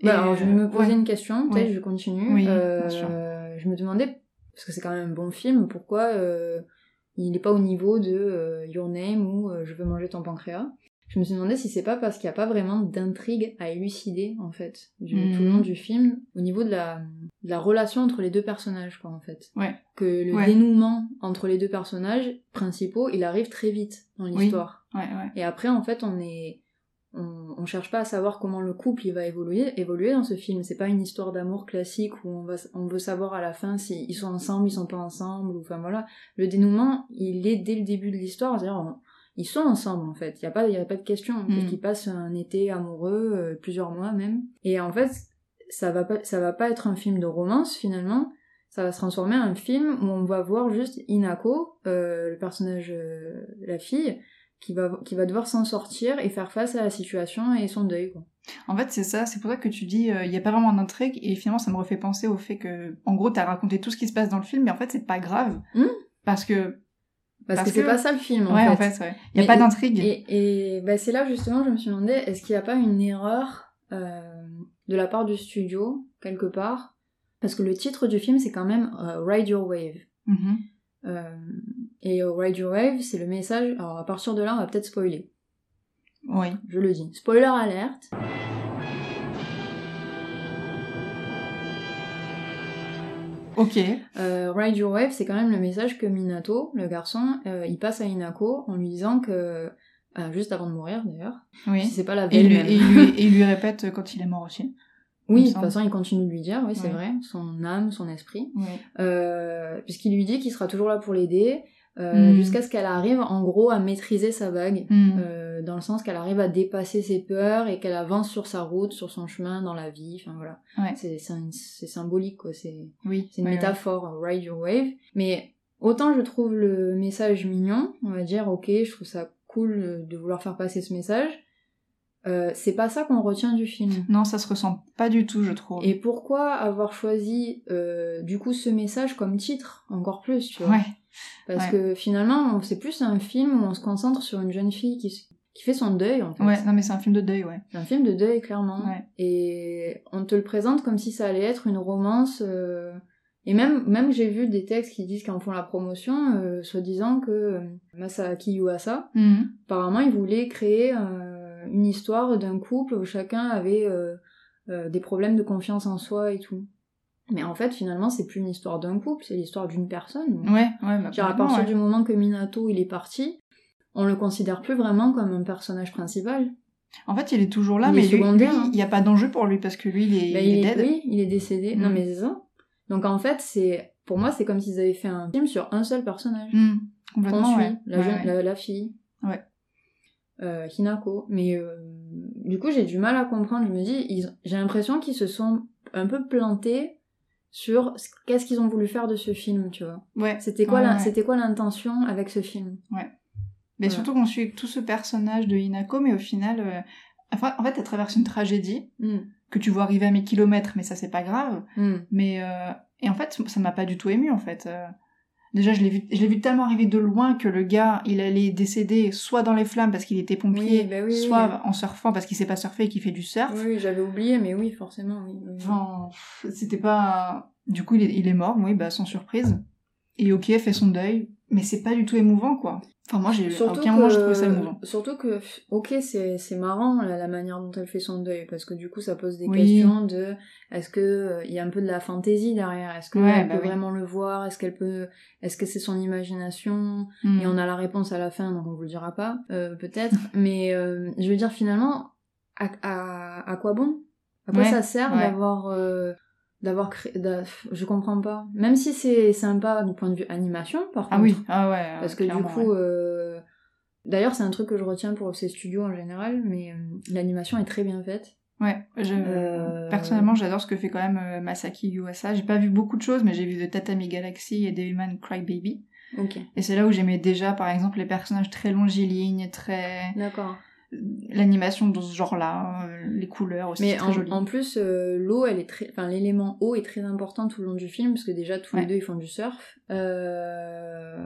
Bah, Et, alors, je vais me euh, poser ouais. une question, peut-être, Ouais. je continue. Oui, Euh, bien sûr. Je me demandais, parce que c'est quand même un bon film, pourquoi euh, il n'est pas au niveau de euh, Your Name ou euh, Je veux manger ton pancréas? Je me suis demandé si c'est pas parce qu'il n'y a pas vraiment d'intrigue à élucider, en fait, du, Mhm. tout le long du film, au niveau de la, de la relation entre les deux personnages, quoi, en fait. Ouais. Que le Ouais. dénouement entre les deux personnages principaux, il arrive très vite dans l'histoire. Ouais, ouais. Et après, en fait, on est, on, on cherche pas à savoir comment le couple il va évoluer, évoluer dans ce film. C'est pas une histoire d'amour classique où on va, on veut savoir à la fin si ils sont ensemble, ils sont pas ensemble, ou enfin voilà. Le dénouement, il est dès le début de l'histoire, c'est-à-dire ils sont ensemble en fait. Il y a pas, y a pas de question. Mm. Ils passent un été amoureux, euh, plusieurs mois même. Et en fait, ça va pas, ça va pas être un film de romance finalement. Ça va se transformer en un film où on va voir juste Inako, euh, le personnage, euh, la fille, qui va, qui va devoir s'en sortir et faire face à la situation et son deuil. Quoi. En fait, c'est ça, c'est pour ça que tu dis, euh, il n'y a pas vraiment d'intrigue, et finalement, ça me refait penser au fait que, en gros, t'as raconté tout ce qui se passe dans le film, mais en fait, c'est pas grave. Hmm. Parce que, Parce, Parce que c'est pas ça le film en ouais, fait. en fait, ouais. Il n'y a Mais- pas d'intrigue. Et, et bah, c'est là justement je me suis demandé est-ce qu'il n'y a pas une erreur euh, de la part du studio quelque part? Parce que le titre du film c'est quand même euh, Ride Your Wave. Mhm. Euh, et euh, Ride Your Wave c'est le message. Alors à partir de là on va peut-être spoiler. Oui. Je le dis. Spoiler alerte. Ok. Euh, Ride Your Wave, c'est quand même le message que Minato, le garçon, euh, il passe à Inako en lui disant que, ah, juste avant de mourir d'ailleurs, Oui. si c'est pas la Et lui, même. et, lui, <laughs> et il lui répète quand il est mort aussi. Oui, de toute façon, il continue de lui dire, oui, c'est vrai, son âme, son esprit, Oui. euh, puisqu'il lui dit qu'il sera toujours là pour l'aider, euh, Mm. jusqu'à ce qu'elle arrive, en gros, à maîtriser sa bague, Hmm. euh, dans le sens qu'elle arrive à dépasser ses peurs et qu'elle avance sur sa route, sur son chemin, dans la vie, enfin voilà. Ouais. C'est symbolique, quoi, c'est... Oui. C'est une Ouais, métaphore, euh, ride your wave. Mais autant je trouve le message mignon, on va dire, ok, je trouve ça cool de vouloir faire passer ce message. euh, c'est pas ça qu'on retient du film. ouais. Non, ça se ressent pas du tout, je trouve. Et pourquoi avoir choisi euh, du coup ce message comme titre encore plus, tu vois? Ouais. Parce ouais. que finalement, c'est plus un film où on se concentre sur une jeune fille qui, qui fait son deuil en fait. Ouais, non, mais c'est un film de deuil, ouais. C'est un film de deuil, clairement. Ouais. Et on te le présente comme si ça allait être une romance. euh, Et même, même j'ai vu des textes qui disent qu'en font la promotion, euh, soi-disant que euh, Masaaki Yuasa, Mhm. apparemment, il voulait créer euh, une histoire d'un couple où chacun avait euh, des problèmes de confiance en soi et tout. Mais en fait, finalement, c'est plus une histoire d'un couple, c'est l'histoire d'une personne. Ouais, ouais, bah, Genre, à partir ouais. du moment que Minato il est parti, on le considère plus vraiment comme un personnage principal. En fait, il est toujours là, Il mais lui, hein. il n'y a pas d'enjeu pour lui parce que lui, il est, Bah, il est dead. Oui, il est décédé. Non, Mm. mais c'est ça. Donc en fait, c'est pour moi, c'est comme s'ils avaient fait un film sur un seul personnage. Qu'on Complètement, suit, ouais. la, Ouais, jeune- ouais. La, la fille. Ouais. Euh, Hinako. Mais euh, du coup, j'ai du mal à comprendre. Je me dis, j'ai l'impression qu'ils se sont un peu plantés sur ce- qu'est-ce qu'ils ont voulu faire de ce film, tu vois. Ouais. C'était quoi, Ouais, ouais. quoi l'intention avec ce film? Mais Voilà. surtout qu'on suit tout ce personnage de Hinako, mais au final, euh, enfin, en fait, elle traverse une tragédie Mm. que tu vois arriver à mes kilomètres, mais ça, c'est pas grave. Mm. Mais euh, et en fait, ça m'a pas du tout ému en fait. Déjà, je l'ai vu, je l'ai vu tellement arriver de loin que le gars, il allait décéder soit dans les flammes parce qu'il était pompier, Oui, bah oui, soit en surfant parce qu'il sait pas surfer et qu'il fait du surf. Oui, j'avais oublié, mais oui, forcément, oui. Enfin, c'était pas. Du coup, il est, il est mort, oui, bah sans surprise. Et ok, fait son deuil, mais c'est pas du tout émouvant, quoi. Enfin, moi, j'ai, Surtout aucun que, moment, je trouve ça émouvant. surtout que, ok, c'est, c'est marrant la, la manière dont elle fait son deuil, parce que du coup, ça pose des Oui. questions de, est-ce que euh, il y a un peu de la fantaisie derrière, est-ce qu'elle Ouais, bah peut oui. vraiment le voir, est-ce qu'elle peut, est-ce que c'est son imagination, Mm. et on a la réponse à la fin, donc on vous le dira pas, euh, peut-être, <laughs> mais euh, je veux dire finalement, à, à, à quoi bon? À quoi Ouais, ça sert ouais. d'avoir, euh, d'avoir créé, je comprends pas. Même si c'est sympa du point de vue animation, par contre. Ah oui, ah ouais. Parce que du coup, ouais. euh, d'ailleurs, c'est un truc que je retiens pour ces studios en général, mais euh, l'animation est très bien faite. Ouais, je... Euh, personnellement, j'adore ce que fait quand même Masaki Yuasa. J'ai pas vu beaucoup de choses, mais j'ai vu The Tatami Galaxy et Devilman Crybaby. Ok, Et c'est là où j'aimais déjà, par exemple, les personnages très longilignes, très... d'accord. L'animation dans ce genre-là, euh, les couleurs aussi, Mais très en, en plus, euh, l'eau, elle est très, enfin, l'élément eau est très important tout le long du film, parce que déjà tous Ouais. les deux ils font du surf. Euh,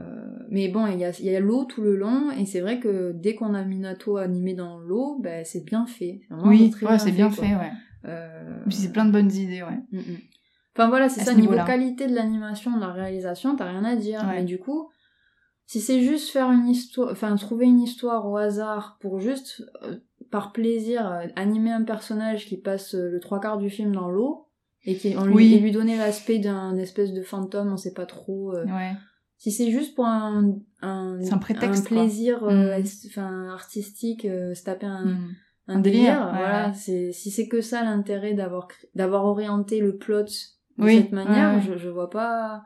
Mais bon, il y a, il y a l'eau tout le long, et c'est vrai que dès qu'on a Minato animé dans l'eau, ben c'est bien fait. Oui, ouais, c'est bien fait, ouais. Euh, c'est plein de bonnes idées, ouais. Mm, mm. Enfin voilà, c'est ça, niveau niveau-là. qualité de l'animation, de la réalisation, t'as rien à dire. Ouais. Mais du coup, si c'est juste faire une histoire, enfin trouver une histoire au hasard pour juste, euh, par plaisir, euh, animer un personnage qui passe euh, le trois quarts du film dans l'eau, et, qui, on lui, Oui. et lui donner l'aspect d'un espèce de fantôme, on sait pas trop. Ouais. Si c'est juste pour un, un, un prétexte, plaisir Mm. enfin, artistique, se taper un, Mm. un délire, délire, ouais, voilà, c'est si c'est que ça l'intérêt d'avoir d'avoir orienté le plot de Oui, cette manière, ouais. Je, je vois pas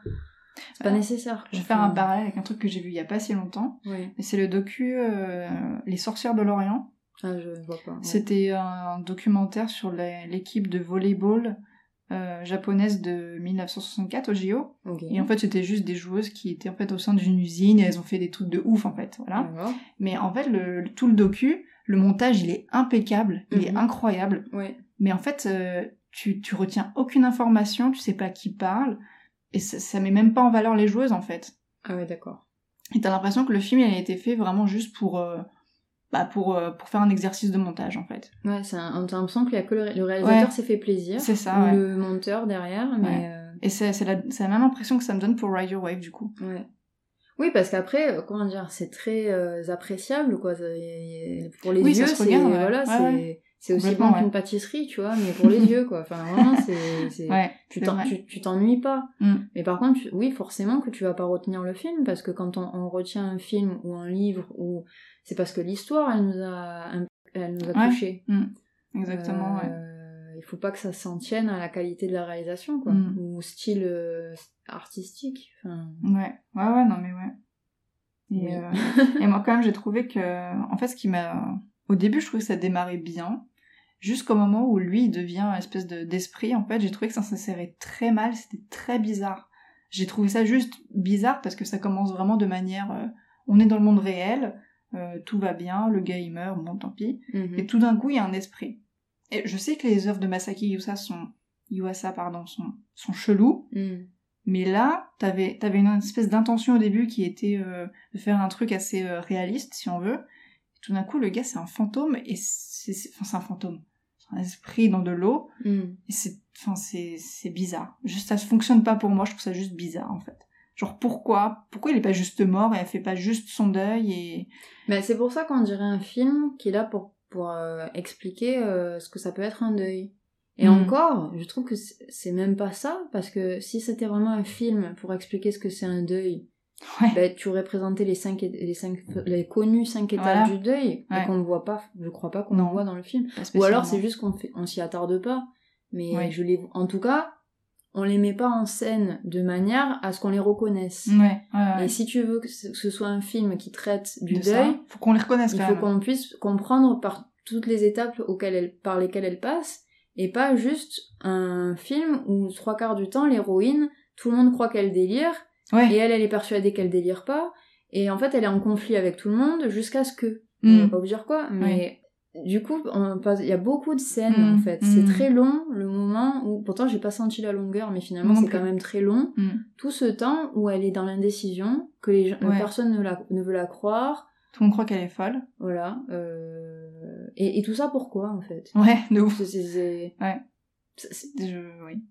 c'est pas nécessaire. Je vais faire un parallèle avec un truc que j'ai vu il y a pas si longtemps. c'est le docu euh, Les sorcières de l'Orient. Ah, je vois pas. ouais. C'était un documentaire sur l'équipe de volleyball euh, japonaise de 1964 au JO. Et en fait, c'était juste des joueuses qui étaient en fait au sein d'une usine et elles ont fait des trucs de ouf en fait. Voilà. Mais en fait, le, le- tout le docu, le montage, il est impeccable, il est Mhm. incroyable. Ouais. Mais en fait, euh, tu, tu retiens aucune information, tu sais pas qui parle, et ça, ça met même pas en valeur les joueuses en fait. Ah ouais, d'accord. Et t'as l'impression que le film il a été fait vraiment juste pour, euh, bah pour, euh, pour faire un exercice de montage en fait. Ouais, c'est un, t'as l'impression qu'il y a que le, ré- le réalisateur Ouais. s'est fait plaisir. C'est ça, ou ouais. le monteur derrière, mais Ouais. euh, Et c'est c'est la, la même impression que ça me donne pour Ride Your Wave du coup. ouais. Oui, parce qu'après, comment dire, c'est très appréciable, quoi. Pour les Oui, yeux, c'est voilà, c'est. C'est aussi bon ouais. qu'une pâtisserie, tu vois, mais pour les <laughs> yeux, quoi. Enfin, vraiment, c'est <laughs> Ouais, tu t'ennuies pas. Mm. Mais par contre, oui, forcément que tu vas pas retenir le film, parce que quand on, on retient un film ou un livre, ou c'est parce que l'histoire, elle nous a, elle nous a Ouais. touchés. Exactement, ouais. Euh, Il faut pas que ça s'en tienne à la qualité de la réalisation, quoi. Mm. Ou style euh, artistique. Enfin, Ouais, ouais, ouais, non mais ouais. Et, Oui. euh, et moi quand même j'ai trouvé que, en fait ce qui m'a... Au début je trouvais que ça démarrait bien, jusqu'au moment où lui devient une espèce de- d'esprit, en fait j'ai trouvé que ça s'insérait très mal, c'était très bizarre. J'ai trouvé ça juste bizarre parce que ça commence vraiment de manière... euh, on est dans le monde réel, euh, tout va bien, le gars il meurt, bon tant pis. mhm. Et tout d'un coup il y a un esprit. Et je sais que les œuvres de Masaki Yuasa sont... Yuasa, pardon, sont, sont cheloues, Mm. mais là, t'avais avais une espèce d'intention au début qui était euh, de faire un truc assez réaliste, si on veut. Et tout d'un coup, le gars, c'est un fantôme, et c'est c'est- enfin, c'est un fantôme. Esprit dans de l'eau, Mm. et c'est enfin, c'est c'est bizarre. Juste, ça fonctionne pas pour moi, je trouve ça juste bizarre, en fait. Genre, pourquoi? Pourquoi il est pas juste mort, et elle fait pas juste son deuil, et... Mais c'est pour ça qu'on dirait un film qui est là pour, pour euh, expliquer euh, ce que ça peut être un deuil. Et Mm. encore, je trouve que c'est même pas ça, parce que si c'était vraiment un film pour expliquer ce que c'est un deuil, Ouais. ben, tu aurais présenté les cinq, les cinq, les connus cinq étapes Voilà. du deuil, Ouais. et qu'on ne voit pas, je crois pas qu'on voit dans le film. Ou alors c'est juste qu'on fait, on s'y attarde pas. Mais Ouais. je les, en tout cas, on les met pas en scène de manière à ce qu'on les reconnaisse. Ouais, ouais, ouais. Et si tu veux que ce soit un film qui traite du De ça, deuil, faut qu'on les reconnaisse il quand faut qu'on puisse comprendre par toutes les étapes auxquelles elle, par lesquelles elle passe, et pas juste un film où trois quarts du temps l'héroïne, tout le monde croit qu'elle délire, Ouais. et elle, elle est persuadée qu'elle délire pas, et en fait elle est en conflit avec tout le monde jusqu'à ce que, Mm. on va pas vous dire quoi, mais du coup il y a beaucoup de scènes Mm, en fait, c'est très long le moment où, pourtant j'ai pas senti la longueur, mais finalement c'est quand même très long, tout ce temps où elle est dans l'indécision, que les gens, Ouais. personne ne, la, ne veut la croire, Tout le monde croit qu'elle est folle. voilà. Euh... Et, et tout ça pourquoi en fait? Ouais, de ouf. C'est- Ouais. Je... Oui.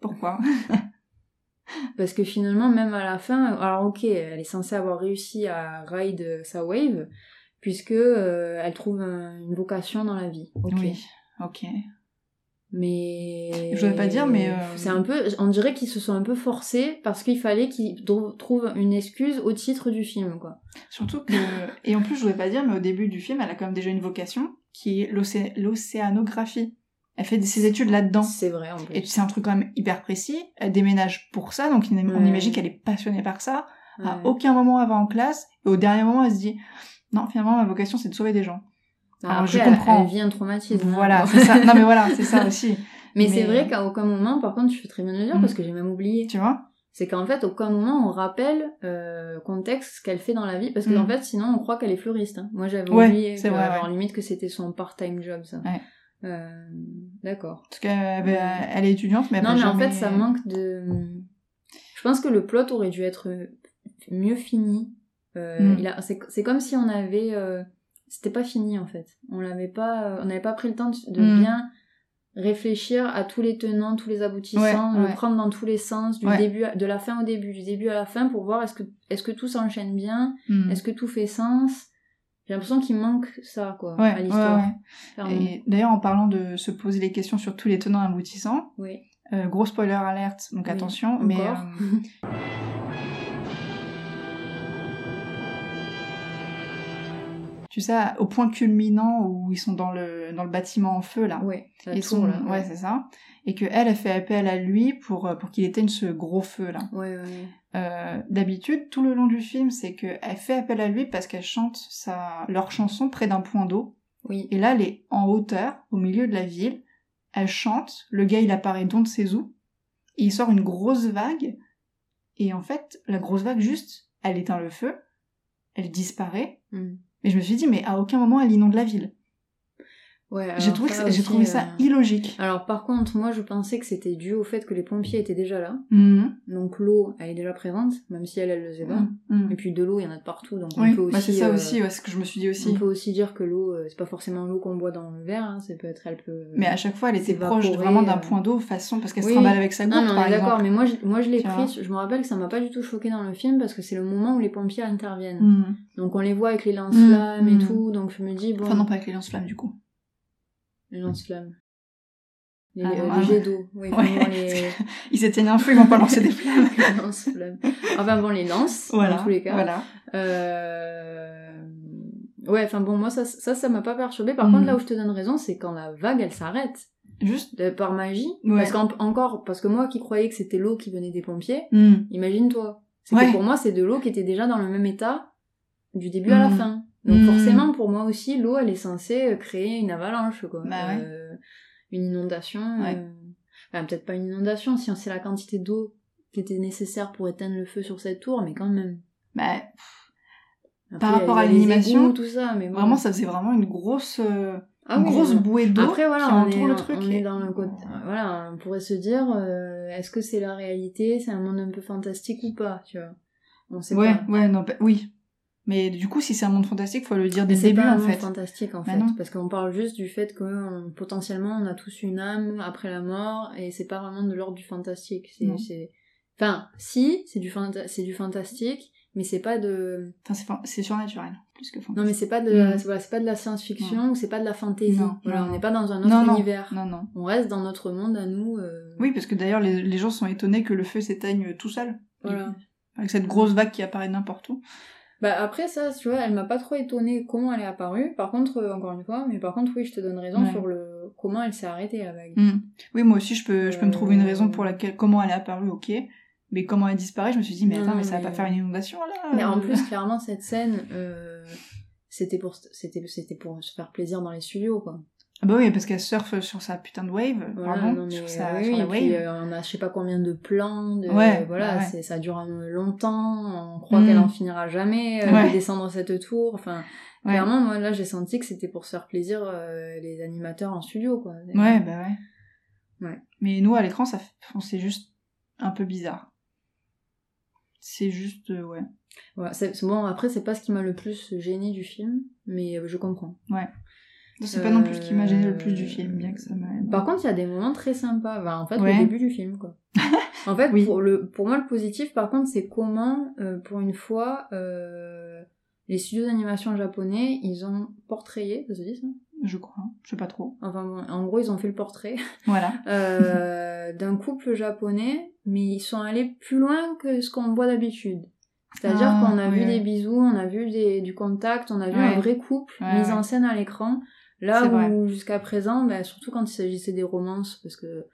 Pourquoi? <laughs> Parce que finalement, même à la fin, alors ok, elle est censée avoir réussi à ride sa wave, puisque euh, elle trouve un- une vocation dans la vie. Ok. Oui, ok. Mais Je voulais pas dire, mais, euh, c'est un peu, on dirait qu'ils se sont un peu forcés parce qu'il fallait qu'ils trou- trouvent une excuse au titre du film, quoi. Surtout que... Et en plus, je voulais pas dire, mais au début du film, elle a quand même déjà une vocation, qui est l'océ- l'océanographie. Elle fait ses études là-dedans. C'est vrai en plus. Et c'est un truc quand même hyper précis. Elle déménage pour ça, donc on imagine qu'elle est passionnée par ça. À aucun moment elle va en classe. Et au dernier moment, elle se dit, non, finalement, ma vocation, c'est de sauver des gens. alors, Après, je elle- comprends. Elle, vit un traumatisme. hein. Voilà, c'est ça. <laughs> Non, mais voilà, c'est ça aussi. Mais, c'est vrai qu'à aucun moment, par contre, tu fais très bien de le dire Mm. parce que j'ai même oublié. Tu vois? C'est qu'en fait, aucun moment on rappelle euh, contexte ce qu'elle fait dans la vie parce que Mm. en fait, sinon on croit qu'elle est fleuriste. hein. Moi, j'avais Ouais, oublié, c'est que- vrai, alors ouais. limite que c'était son part-time job, ça. Ouais. Euh, D'accord. Parce qu'elle elle est étudiante, mais elle Non, mais en jamais- fait, ça manque de. Je pense que le plot aurait dû être mieux fini. Euh, Mm. a... c'est, comme si on avait. euh, C'était pas fini en fait. On l'avait pas. On n'avait pas pris le temps de, de Mm. bien réfléchir à tous les tenants, tous les aboutissants, Ouais, le ouais. prendre dans tous les sens, du Ouais. début, à- de la fin au début, du début à la fin, pour voir est-ce que est-ce que tout s'enchaîne bien, Hmm. est-ce que tout fait sens. J'ai l'impression qu'il manque ça quoi Ouais, à l'histoire. ouais. Et d'ailleurs, en parlant de se poser les questions sur tous les tenants aboutissants, Oui. euh, gros spoiler alerte, donc Oui, attention, encore. mais euh, <laughs> tu sais, au point culminant où ils sont dans le dans le bâtiment en feu là, Ouais. la ils tour, sont, là, ouais, c'est ça, et que elle, elle fait appel à lui pour euh, pour qu'il éteigne ce gros feu là. Ouais, ouais, ouais. Euh, D'habitude, tout le long du film, c'est que elle fait appel à lui parce qu'elle chante sa leur chanson près d'un point d'eau. Oui. Et là, elle est en hauteur, au milieu de la ville. Elle chante. Le gars, il apparaît d'on de ses où. Et il sort une grosse vague. Et en fait, la grosse vague, juste, elle éteint le feu. Elle disparaît. Mm. Mais je me suis dit, mais à aucun moment, elle inonde la ville. Ouais, J'ai alors trouvé, ça ça- aussi, trouvé ça euh, illogique. Alors par contre, moi je pensais que c'était dû au fait que les pompiers étaient déjà là. Mhm. Donc l'eau, elle est déjà présente, même si elle, elle le faisait pas. Mhm. Et puis de l'eau, il y en a de partout, donc Oui, on peut aussi. bah, c'est ça euh, aussi, ouais, c'est ce que je me suis dit aussi. On peut aussi dire que l'eau, euh, c'est pas forcément l'eau qu'on boit dans le verre, hein, ça peut être, elle peut. Mais à chaque fois, elle était proche vraiment d'un point d'eau, façon, parce qu'elle Oui. se trimballe avec sa Non, gourde, mais on par est d'accord, mais moi je, moi je l'ai Tu vois. pris, je me rappelle que ça m'a pas du tout choqué dans le film parce que c'est le moment où les pompiers interviennent. Mhm. Donc on les voit avec les lance-flammes Mm, et tout, donc je me dis, bon. Enfin, non, pas avec les lance-flammes, du coup. Les lance-flammes. Les, Ah, euh, non, les jets d'eau, oui, Ouais. vraiment les. <laughs> Ils éteignent un feu, ils vont pas lancer des <laughs> flammes. les lance-flammes. Enfin bon, les lances, Voilà, dans tous les cas. voilà. Euh... Ouais, enfin bon, moi ça, ça, ça m'a pas perturbé. Par contre, là où je te donne raison, c'est quand la vague elle s'arrête Juste. de- par magie. Ouais. Parce qu'encore, parce que moi qui croyais que c'était l'eau qui venait des pompiers, Mhm. imagine-toi. C'est Ouais. que pour moi, c'est de l'eau qui était déjà dans le même état du début à la Mhm. fin. Donc Mhm. forcément, pour moi aussi, l'eau elle est censée euh, créer une avalanche, quoi. Bah ouais. Euh, une inondation. Ouais. euh, Enfin, peut-être pas une inondation si c'est la quantité d'eau qui était nécessaire pour éteindre le feu sur cette tour, mais quand même. Bah, Après, Par rapport à l'animation, tout ça, mais bon. vraiment, ça faisait vraiment une grosse, euh, Ah une oui, grosse bouée d'eau Après, voilà, qui on entoure est, le truc. on et- est dans le côté. Voilà, on pourrait se dire, euh, est-ce que c'est la réalité, c'est un monde un peu fantastique ou pas, tu vois? On sait Ouais, pas. ouais, non, bah, oui. Mais du coup, si c'est un monde fantastique, faut le dire dès le c'est début, pas un en monde fait. fantastique en Bah fait, non. parce qu'on parle juste du fait que euh, potentiellement on a tous une âme après la mort et c'est pas vraiment de l'ordre du fantastique. C'est, c'est... Enfin, si, c'est du, fanta- c'est du fantastique, mais c'est pas de. Enfin, c'est, c'est surnaturel, plus que fantastique. Non, mais c'est pas de, Mm. c'est, voilà, c'est pas de la science-fiction ou c'est pas de la fantaisie. Non, voilà, non, on n'est pas dans un autre univers. non, non. On reste dans notre monde à nous. euh, Oui, parce que d'ailleurs, les, les gens sont étonnés que le feu s'éteigne tout seul. Voilà. Avec cette grosse vague qui apparaît n'importe où. Bah après ça, tu vois, elle m'a pas trop étonnée comment elle est apparue. Par contre, euh, encore une fois, mais par contre, oui, je te donne raison Ouais. sur le comment elle s'est arrêtée la vague. Hmm. Oui, moi aussi, je peux, je peux me trouver une Euh. raison pour laquelle, comment elle est apparue, ok. Mais comment elle disparaît, je me suis dit, mais Non, attends, mais ça va pas faire une inondation, là Mais en euh. plus, clairement, cette scène, euh, c'était pour, c'était, c'était pour se faire plaisir dans les studios, quoi. Ah bah oui, parce qu'elle surfe sur sa putain de wave, Voilà, pardon, non, sur, sa, oui, sur la et puis, wave. euh, on a je sais pas combien de plans, de, Ouais, voilà, ouais, ouais. c'est, ça dure euh, longtemps, on croit Mm. qu'elle en finira jamais, euh, Ouais. de descendre cette tour, enfin, Ouais. clairement, moi, là, j'ai senti que c'était pour se faire plaisir, euh, les animateurs en studio, quoi. Ouais, bah ouais. Ouais. Mais nous, à l'écran, ça, fait- c'est juste un peu bizarre. C'est juste, euh, ouais. Voilà, c'est, c'est- bon, après, c'est pas ce qui m'a le plus gêné du film, mais euh, je comprends. C'est pas non plus ce qui m'a gêné le Euh, plus du film, bien que ça m'a... Par contre, il y a des moments très sympas, Enfin, en fait, Ouais. le début du film, quoi. <laughs> En fait, Oui. pour, le, pour moi, le positif, par contre, c'est comment, euh, pour une fois, euh, les studios d'animation japonais, ils ont portrayé, ça se dit ça? Je crois, je sais pas trop. Enfin bon, en gros, ils ont fait le portrait <laughs> Voilà. euh, d'un couple japonais, mais ils sont allés plus loin que ce qu'on voit d'habitude. C'est-à-dire Ah, qu'on a vu des bisous, on a vu des, du contact, on a vu Ouais. un vrai couple Ouais, mis en scène à l'écran. Là où jusqu'à présent, bah, surtout quand il s'agissait des romances, parce que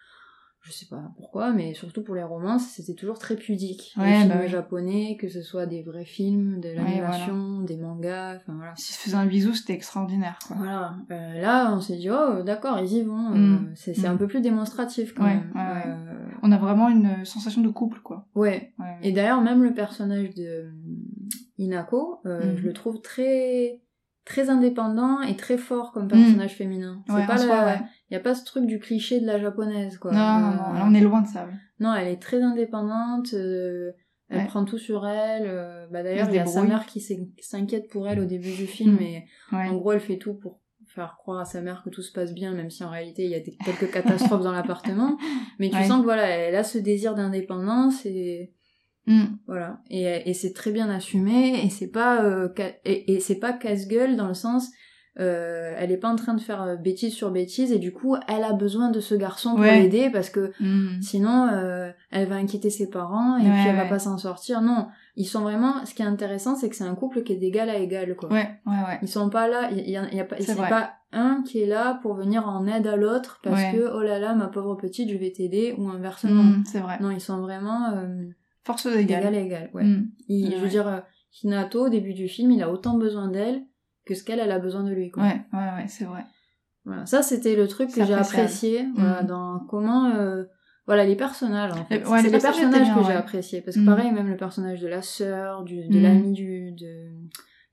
je sais pas pourquoi, mais surtout pour les romances, c'était toujours très pudique. Ouais, les films bah japonais, que ce soit des vrais films, de l'animation, des mangas, enfin voilà. S'ils se faisaient un bisou, c'était extraordinaire, quoi. Voilà. Euh, là, on s'est dit, oh, d'accord, ils y vont. euh, Mm. c'est c'est Mm. un peu plus démonstratif quand même. ouais, ouais. Euh, On a vraiment une sensation de couple, quoi. ouais. Et d'ailleurs, même le personnage de euh, Inako, Mhm. je le trouve très très indépendant et très fort comme personnage féminin. C'est Ouais, pas la... ouais. y a pas ce truc du cliché de la japonaise quoi. Non, non, Euh, non, on est loin de ça. ouais. Non, elle est très indépendante, euh, elle Ouais. prend tout sur elle. euh, bah d'ailleurs, il y a sa mère qui s'in- s'inquiète pour elle au début du film Mhm. et en gros, elle fait tout pour faire croire à sa mère que tout se passe bien, même si en réalité il y a des- quelques catastrophes dans l'appartement. <laughs> Mais tu sens que voilà, elle a ce désir d'indépendance et Mm. voilà, et, et c'est très bien assumé et c'est pas euh, et, et c'est pas casse-gueule dans le sens euh, elle est pas en train de faire euh, bêtise sur bêtise et du coup elle a besoin de ce garçon pour Ouais. l'aider parce que Mm. sinon euh, elle va inquiéter ses parents et Ouais, puis elle va pas s'en sortir. Non, ils sont vraiment. Ce qui est intéressant, c'est que c'est un couple qui est d'égal à égal quoi. Ouais, ouais, ouais. Ils sont pas là, il y, a- il y a pas, C'est pas un qui est là pour venir en aide à l'autre parce que oh là là ma pauvre petite je vais t'aider ou inversement. Mm, C'est vrai. Non, ils sont vraiment euh, Force égal égale. à égal. Ouais. Mm. Il- Ouais, je veux dire, euh, Hinato au début du film, il a autant besoin d'elle que ce qu'elle elle a besoin de lui. Quoi. Ouais, ouais, ouais, c'est vrai. Voilà. Ça c'était le truc que j'ai apprécié voilà, Mm. dans comment euh, voilà les personnages en fait. Ouais, c'est les les personnages que j'ai ouais. apprécié parce que Mm. pareil même le personnage de la sœur, du de l'ami du de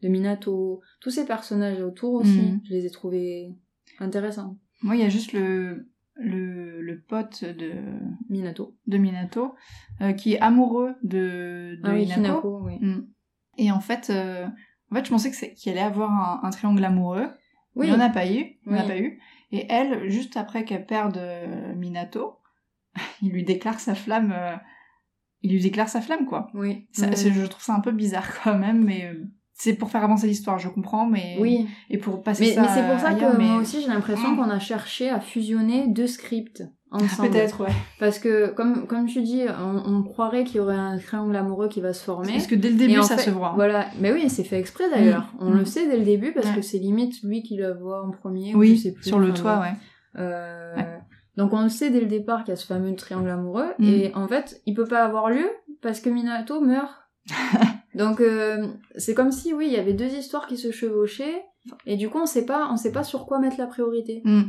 de Minato, tous ces personnages autour aussi, je les ai trouvés intéressants. Moi, il y a juste le, le, le pote de, Minato. de Minato euh, qui est amoureux de, de ah oui, Hinako. Hinako, oui. Mm. Et en fait, euh, en fait, je pensais qu'il allait avoir un, un triangle amoureux. Oui. Il n'y en a pas eu. Il n'y en a Oui. pas eu. Et elle, juste après qu'elle perde euh, Minato, <laughs> il lui déclare sa flamme. euh, il lui déclare sa flamme, quoi. Oui. Ça- Je trouve ça un peu bizarre quand même, mais c'est pour faire avancer l'histoire, je comprends, mais Oui, et pour passer mais, ça mais c'est pour ça ailleurs, que mais- moi aussi j'ai l'impression Mm. qu'on a cherché à fusionner deux scripts ensemble. Peut-être, ouais. Parce que, comme, comme tu dis, on, on croirait qu'il y aurait un triangle amoureux qui va se former. Parce que dès le début, ça fait, se voit. Voilà, mais oui, c'est fait exprès d'ailleurs. On Mm. le sait dès le début parce Ouais. que c'est limite lui qui la voit en premier. ou Oui, je sais plus, sur le toit, ouais. Euh, Ouais. Donc on le sait dès le départ qu'il y a ce fameux triangle amoureux. Mm. Et en fait, il peut pas avoir lieu parce que Minato meurt. <laughs> Donc euh, c'est comme si, oui, il y avait deux histoires qui se chevauchaient. Et du coup, on sait pas, on sait pas sur quoi mettre la priorité. Mm.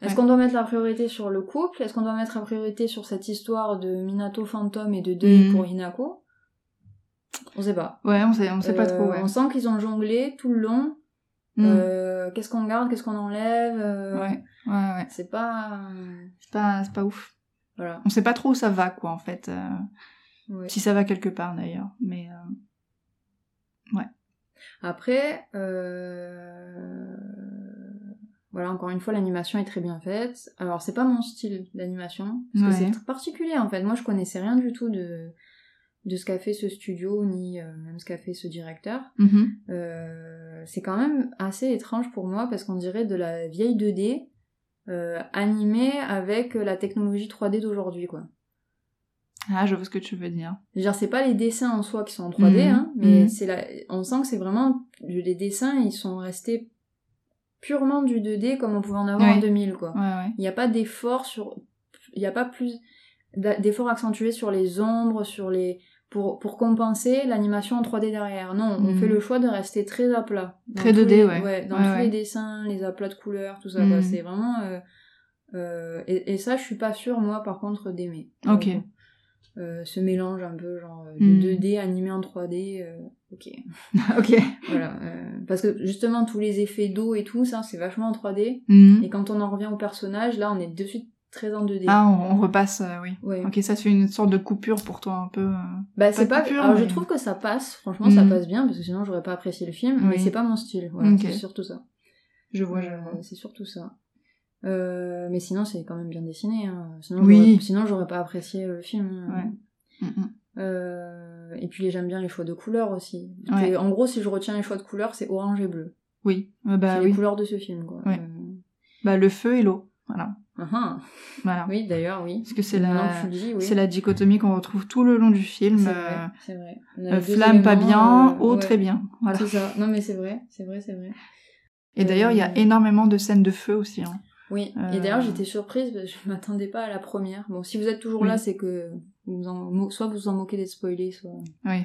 Est-ce Ouais. qu'on doit mettre la priorité sur le couple? Est-ce qu'on doit mettre la priorité sur cette histoire de Minato fantôme et de deuil Mhm. pour Hinako? On sait pas. Ouais, on sait, on sait pas Euh, trop, ouais. On sent qu'ils ont jonglé tout le long. Mm. Euh, qu'est-ce qu'on garde, qu'est-ce qu'on enlève euh, Ouais, ouais, ouais. C'est pas... C'est pas, c'est pas ouf. Voilà. On sait pas trop où ça va, quoi, en fait. Ouais. Si ça va quelque part, d'ailleurs. Mais, euh, Après, euh... voilà, encore une fois, l'animation est très bien faite. Alors, c'est pas mon style d'animation, parce que Ouais. c'est particulier en fait. Moi, je connaissais rien du tout de, de ce qu'a fait ce studio, ni euh, même ce qu'a fait ce directeur. mhm. Euh, c'est quand même assez étrange pour moi, parce qu'on dirait de la vieille 2D euh, animée avec la technologie 3D d'aujourd'hui, quoi. Ah, je vois ce que tu veux dire. Dire, c'est pas les dessins en soi qui sont en 3D, Mhm, hein, mais mhm. c'est la... on sent que c'est vraiment les dessins, ils sont restés purement du 2D comme on pouvait en avoir en Ouais. 2000, quoi. Ouais, ouais. Il n'y a pas d'effort sur, il n'y a pas plus d'effort accentué sur les ombres, sur les pour pour compenser l'animation en 3D derrière. Non, on Mhm. fait le choix de rester très à plat. Très tous 2D, les- ouais. dans Ouais, tous ouais. les dessins, les aplats de couleurs, tout ça. C'est vraiment. euh, euh, et, et ça, je suis pas sûre moi, par contre, d'aimer. Ok. Euh, ce mélange un peu genre euh, de 2D animé en 3D, euh, ok. <laughs> ok. voilà. euh, parce que justement, tous les effets d'eau et tout, ça, c'est vachement en 3D. Mhm. Et quand on en revient au personnage, là, on est de suite très en 2D. Ah, on, on repasse, euh, oui. Ouais. Ok, ça fait une sorte de coupure pour toi, un peu. euh. Bah, c'est pas. coupure, Alors, je trouve que ça passe. Franchement, ça Mhm. passe bien parce que sinon, j'aurais pas apprécié le film. Mais c'est pas mon style. Voilà, c'est surtout ça. Je vois, je vois. c'est surtout ça. Euh, mais sinon, c'est quand même bien dessiné. Hein. Sinon, Oui. sinon, j'aurais pas apprécié le film. Ouais. Mm, mm. Euh, et puis, j'aime bien les choix de couleurs aussi. Ouais. En gros, si je retiens les choix de couleurs, c'est orange et bleu. Oui, Euh, bah c'est les oui. couleurs de ce film, quoi. Ouais. Bah le feu et l'eau. Voilà. ah ah. Voilà. Oui, d'ailleurs, oui. Parce que c'est la, oui. c'est la dichotomie qu'on retrouve tout le long du film. C'est vrai, vrai. Les flamme pas bien, eau très bien. Voilà. C'est ça. Non, mais c'est vrai, c'est vrai, c'est vrai. Et d'ailleurs, il y a énormément de scènes de feu aussi. hein. Oui, Euh, et d'ailleurs j'étais surprise parce que je m'attendais pas à la première. Bon, si vous êtes toujours là, c'est que vous en, soit vous vous en moquez d'être spoilé, soit Oui.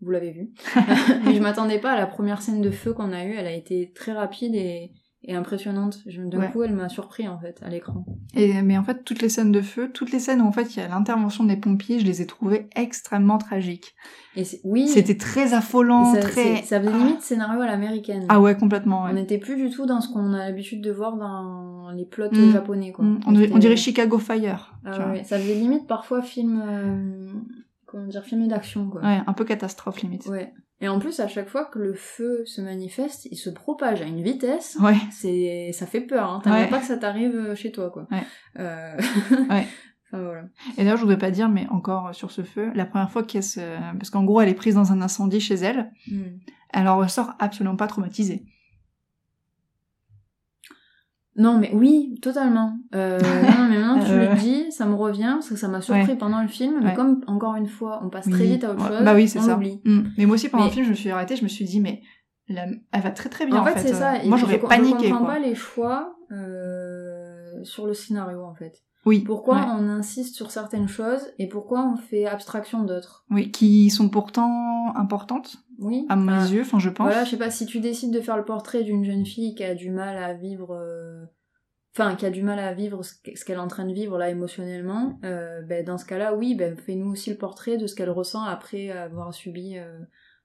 vous l'avez vu. <laughs> <laughs> Mais je m'attendais pas à la première scène de feu qu'on a eue. Elle a été très rapide et, et impressionnante. D'un Ouais. coup, elle m'a surpris en fait à l'écran. Et, mais en fait, toutes les scènes de feu, toutes les scènes où en fait il y a l'intervention des pompiers, je les ai trouvées extrêmement tragiques. Et oui, C'était très affolant, ça, très. ça faisait Ah. limite scénario à l'américaine. Ah ouais, complètement. On Ouais. n'était plus du tout dans ce qu'on a l'habitude de voir dans les plots Mm. japonais. Quoi. Mm, On, dirait, on Chicago Fire. Ah ouais, ça faisait limite parfois film, euh, comment dire, film d'action quoi. Ouais, un peu catastrophe limite. Ouais. Et en plus, à chaque fois que le feu se manifeste, il se propage à une vitesse. Ouais. C'est, ça fait peur. Hein. T'aimerais Ouais. pas que ça t'arrive euh, chez toi, quoi. Ouais. Euh... <laughs> Ouais. enfin voilà. Et d'ailleurs, je voudrais pas dire, mais encore sur ce feu, la première fois qu'elle se... Parce qu'en gros, elle est prise dans un incendie chez elle, Hmm. elle en ressort absolument pas traumatisée. Non, mais oui, totalement. Euh, <laughs> non, mais maintenant tu Euh. le dis, ça me revient parce que ça m'a surpris Ouais. pendant le film. Mais Ouais. comme encore une fois, on passe très vite à autre Ouais. chose. Bah oui, c'est on ça. Mm. Mais moi aussi, pendant Mais- le film, je me suis arrêtée, je me suis dit, mais la- elle va très très bien. En fait, c'est Euh, ça. Et Moi, je- j'aurais je, paniqué. Je comprends quoi. pas les choix euh, sur le scénario, en fait. Oui. Pourquoi ouais. on insiste sur certaines choses et pourquoi on fait abstraction d'autres? Oui, qui sont pourtant importantes Oui. à mes yeux. Enfin, je pense. Voilà, je sais pas, si tu décides de faire le portrait d'une jeune fille qui a du mal à vivre... euh, Enfin, qui a du mal à vivre ce qu- ce qu'elle est en train de vivre là émotionnellement, euh, ben, dans ce cas-là, oui, ben, fais-nous aussi le portrait de ce qu'elle ressent après avoir subi euh,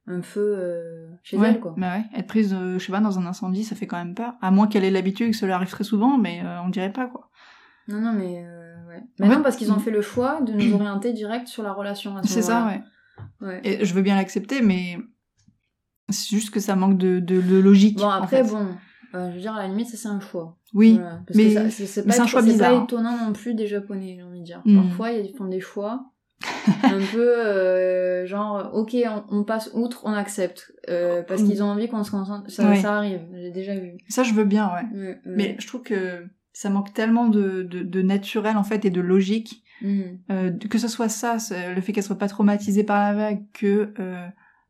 un feu chez ouais. elle, quoi. Bah ouais. Être prise, je sais pas, dans un incendie, ça fait quand même peur. À moins qu'elle ait l'habitude que lui arrive très souvent, mais on dirait pas quoi. Non, non, mais... Ouais. Mais Ouais. non, parce qu'ils ont fait le choix de nous orienter direct sur la relation à ce C'est ça, ouais. Ouais. Et je veux bien l'accepter, mais c'est juste que ça manque de, de, de logique. Bon, en après, fait. bon, euh, je veux dire, à la limite, ça c'est un choix. Oui, Voilà. Parce mais- c'est c'est pas, c'est un choix c'est bizarre, pas hein. étonnant non plus des Japonais, j'ai envie de dire. Mm. Parfois, ils font des choix <laughs> un peu euh, genre, ok, on, on passe outre, on accepte. euh, parce Mm. qu'ils ont envie qu'on se concentre. Ça, ça arrive, j'ai déjà vu. ça je veux bien, ouais. Ouais, ouais. Mais je trouve que ça manque tellement de, de, de naturel en fait et de logique. Mm. Que ce soit ça, c'est- le fait qu'elle soit pas traumatisée par la vague, que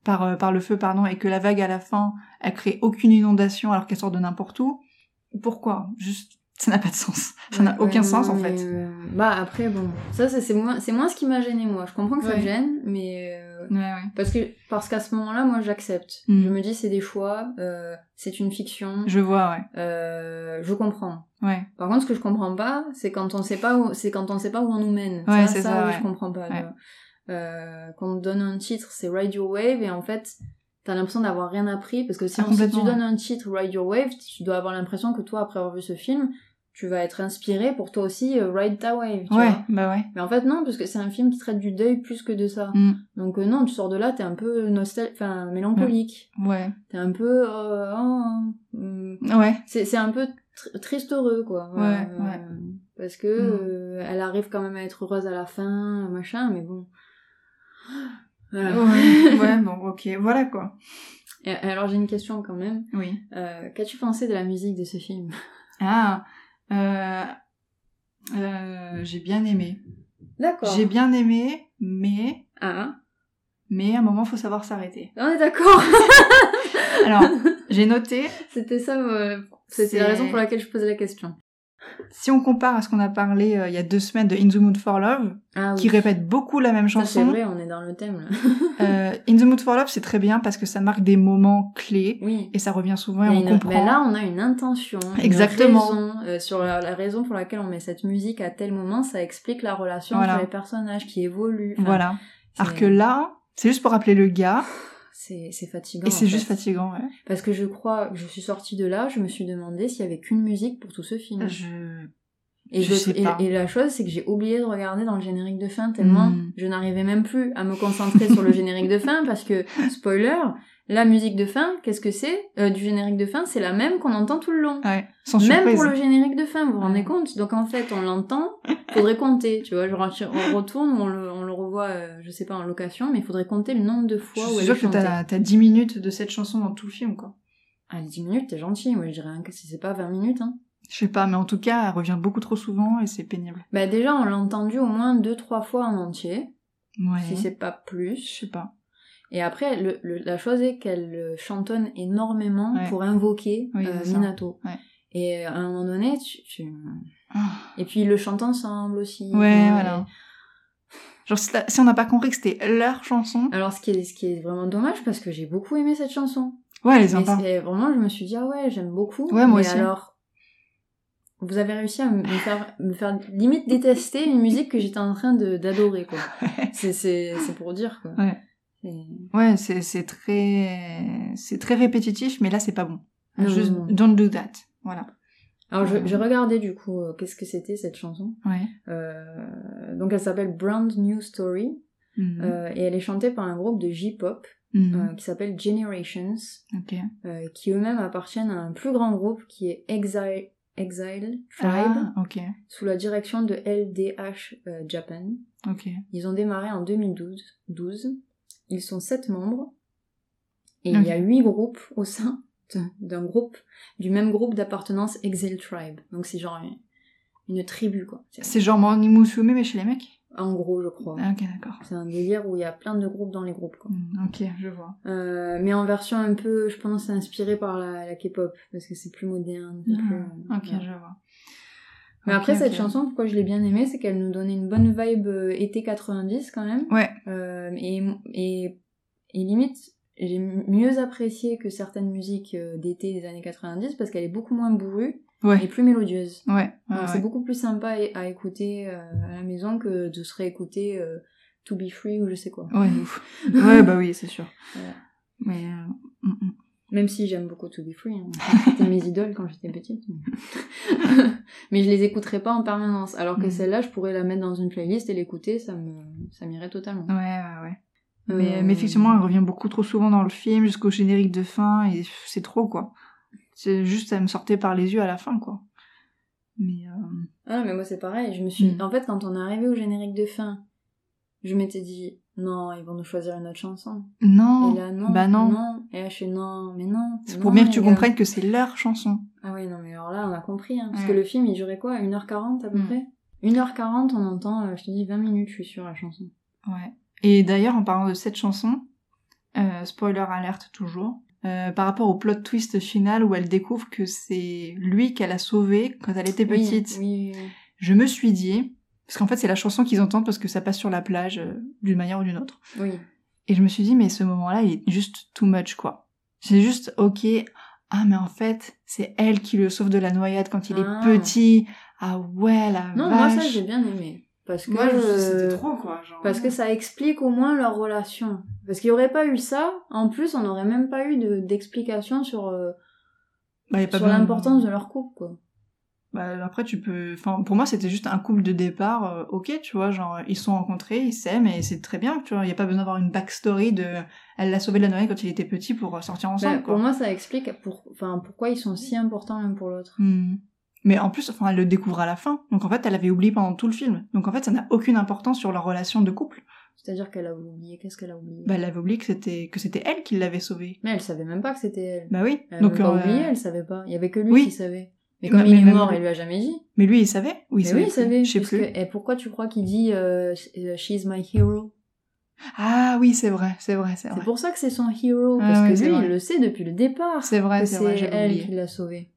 par euh, par le feu, pardon, et que la vague à la fin, elle crée aucune inondation alors qu'elle sort de n'importe où. Pourquoi? Juste, ça n'a pas de sens. Ça n'a aucun ouais, sens non, en fait. euh, Bah après, bon, ça, c'est moins, c'est moins ce qui m'a gêné, moi. Je comprends que ça me gêne, mais... euh, Ouais, ouais. Parce que parce qu'à ce moment-là, moi, j'accepte. Mm. Je me dis, c'est des choix, euh, c'est une fiction, Je vois, ouais. euh, je comprends. Ouais. Par contre, ce que je comprends pas, c'est quand on sait pas où, c'est quand on sait pas où on nous mène. Ouais, ça, c'est ça, ça, je comprends pas. Ouais. Euh, quand on te donne un titre, c'est Ride Your Wave, et en fait, t'as l'impression d'avoir rien appris, parce que si, Ah, on, si tu donnes un titre Ride Your Wave, tu dois avoir l'impression que toi, après avoir vu ce film, tu vas être inspiré pour toi aussi euh, Ride Ta Wave. Tu Ouais, vois. bah ouais. Mais en fait, non, parce que c'est un film qui traite du deuil plus que de ça. Mm. Donc euh, non, tu sors de là, t'es un peu nostal... enfin, mélancolique. Ouais. T'es un peu... euh, oh, hum, Ouais. c'est c'est un peu tr- triste heureux quoi Ouais, Euh, ouais. parce que Mm. euh, elle arrive quand même à être heureuse à la fin machin mais bon Voilà. Ouais, ouais, <laughs> bon, ok, voilà quoi. Et- alors j'ai une question quand même Oui. Euh, qu'as-tu pensé de la musique de ce film? Ah, euh, euh, j'ai bien aimé. d'accord J'ai bien aimé, mais, ah mais à un moment, faut savoir s'arrêter. on est d'accord <laughs> Alors, j'ai noté, <laughs> c'était ça c'était la raison pour laquelle je posais la question si on compare à ce qu'on a parlé euh, il y a deux semaines de In the Mood for Love, ah oui qui répète beaucoup la même Ça, c'est chanson, vrai on est dans le thème là <laughs> euh, In the Mood for Love, c'est très bien parce que ça marque des moments clés oui et ça revient souvent et on une- comprend. Mais là, on a une intention, Exactement. une raison, euh, sur la, la raison pour laquelle on met cette musique à tel moment, ça explique la relation Voilà. entre les personnages qui évoluent. Enfin, Voilà. Alors que là, c'est juste pour rappeler le gars <laughs> c'est fatigant. et c'est juste fait. fatigant. Ouais. Parce que je crois, je suis sortie de là, je me suis demandé s'il y avait qu'une musique pour tout ce film. Je... Et, je et la chose, c'est que j'ai oublié de regarder dans le générique de fin tellement Hmm. je n'arrivais même plus à me concentrer sur le générique de fin parce que, <laughs> spoiler, la musique de fin, qu'est-ce que c'est? Euh, Du générique de fin, c'est la même qu'on entend tout le long. Ouais, sans Même surprise. pour le générique de fin, vous vous rendez compte? Donc en fait, on l'entend, faudrait compter, tu vois, genre on retourne ou on le, on le revoit, euh, je sais pas, en location, mais il faudrait compter le nombre de Je fois où elle sûre est que chantée. t'as t'as 10 minutes de cette chanson dans tout le film, quoi. Ah, les 10 minutes, t'es gentil, moi je dirais que si c'est pas 20 minutes, hein. Je sais pas, mais en tout cas, elle revient beaucoup trop souvent et c'est pénible. Bah déjà, on l'a entendu au moins deux, trois fois en entier, Ouais. si c'est pas Je plus. sais pas. Et après, le, le- la chose est qu'elle euh, chantonne énormément Ouais. pour invoquer Oui, euh. Minato. Ouais. Et à un moment donné, tu... tu- Ah. Et puis ils le chantent ensemble aussi. Ouais, Et- voilà. Genre, si, on n'a pas compris que c'était leur chanson, Alors ce qui est, ce qui est vraiment dommage parce que j'ai beaucoup aimé cette chanson. ouais, elle est Et sympa. c'est- vraiment, je me suis dit, ah ouais, j'aime beaucoup. Ouais, moi mais aussi. alors, vous avez réussi à me faire, me faire limite détester une musique que j'étais en train d'adorer, quoi. <laughs> C'est pour dire, quoi. Ouais. Ouais, c'est très c'est très répétitif, mais là c'est pas bon. Non, non, non. don't do that. Voilà. Alors, je- Euh. j'ai regardé, du coup, euh, qu'est-ce que c'était, cette chanson. Ouais. Euh, donc, elle s'appelle Brand New Story. Mhm. euh, et elle est chantée par un groupe de J-pop Mhm. euh, qui s'appelle Generations. Euh, qui eux-mêmes appartiennent à un plus grand groupe qui est Exile, Exile Tribe, Ah, sous la direction de LDH euh, Japan. Ils ont démarré en 2012. 12. Ils sont sept membres. Et il y a huit groupes au sein d'un groupe, du même groupe d'appartenance Exile Tribe. Donc c'est genre une, une tribu, quoi. C'est- genre Morning Musume mais chez les mecs? En gros, je crois. Ah, Ok, d'accord. C'est un délire où il y a plein de groupes dans les groupes, quoi. Mhm, Ok, je vois. Euh, mais en version un peu, je pense, inspirée par la, la K-pop, parce que c'est plus moderne. plus, Mhm, Ok, je vois. Mais après, cette chanson, pourquoi je l'ai bien aimée, c'est qu'elle nous donnait une bonne vibe euh, été 90 quand même. Ouais. Euh, et, et, et limite, j'ai mieux apprécié que certaines musiques euh, d'été des années 90 parce qu'elle est beaucoup moins bourrue et plus mélodieuse. Ouais. Donc ouais. c'est beaucoup plus sympa à, à écouter euh, à la maison que de se réécouter To Be Free ou je sais quoi. Ouais, <laughs> ouf. ouais, bah oui, c'est sûr. Mais mm, mm. Même si j'aime beaucoup To Be Free. Hein. C'était mes idoles quand j'étais petite. Mais... <laughs> mais je les écouterais pas en permanence. Alors que Mhm. celle-là, je pourrais la mettre dans une playlist et l'écouter, ça me, ça m'irait totalement. ouais, ouais, ouais. Mais, Euh, mais effectivement, elle revient beaucoup trop souvent dans le film jusqu'au générique de fin et c'est trop quoi. C'est juste, elle me sortait par les yeux à la fin quoi. Mais euh, Ah mais moi c'est pareil. Je me suis, Mhm. en fait, quand on est arrivé au générique de fin, je m'étais dit non, ils vont nous choisir une autre chanson. non, et là non, bah non. Et là je suis non, mais non. c'est pour bien que tu gars. comprennes que c'est leur chanson. Ah oui, non, mais alors là, on a compris. Hein, parce Ouais. que le film, il durait quoi 1h40 à peu Mhm. près? 1h40, on entend, euh, je te dis 20 minutes, je suis sur la chanson. Ouais. Et d'ailleurs, en parlant de cette chanson, euh, spoiler alerte toujours, euh, par rapport au plot twist final où elle découvre que c'est lui qu'elle a sauvé quand elle était petite, Oui, oui, oui. je me suis dit, parce qu'en fait c'est la chanson qu'ils entendent parce que ça passe sur la plage euh, d'une manière ou d'une autre. Oui. Et je me suis dit, mais ce moment-là, il est juste too much, quoi. C'est juste, ok, ah, mais en fait, c'est elle qui le sauve de la noyade quand il Ah. est petit. Ah ouais, la Non, moi ça j'ai bien aimé. Parce que, Moi, je- c'était trop, quoi. Genre, Parce que ça explique au moins leur relation. Parce qu'il n'y aurait pas eu ça, en plus on n'aurait même pas eu de- d'explication sur, euh, Bah, y a pas sur l'importance de leur couple, quoi. Bah, après, tu peux. Enfin, pour moi, c'était juste un couple de départ. euh, ok, tu vois, genre, ils sont rencontrés, ils s'aiment, et c'est très bien, tu vois. Il n'y a pas besoin d'avoir une backstory de. Elle l'a sauvé de la noyade quand il était petit pour euh, sortir ensemble, Ben, quoi. pour moi ça explique pour, enfin, pourquoi ils sont si importants l'un pour l'autre. Hmm. Mais en plus, enfin, elle le découvre à la fin. Donc en fait, elle avait oublié pendant tout le film. Donc en fait, ça n'a aucune importance sur leur relation de couple. C'est-à-dire qu'elle a oublié, qu'est-ce qu'elle a oublié? Bah, elle avait oublié que c'était que c'était elle qui l'avait sauvé. Mais elle savait même pas que c'était elle. Bah oui. Elle Donc même pas euh, oublié, elle savait pas. Il y avait que lui oui. qui savait. Mais comme il est mort, il lui a jamais dit? Mais lui, il savait. Oui, il savait. oui, il savait. Je sais plus. que- et pourquoi tu crois qu'il dit euh, She's my hero? Ah oui, c'est vrai, c'est vrai, c'est C'est vrai. pour ça que c'est son hero, Ah parce ouais, que c'est lui, il le sait depuis le départ. C'est vrai, c'est vrai, c'est elle qui l'a sauvé.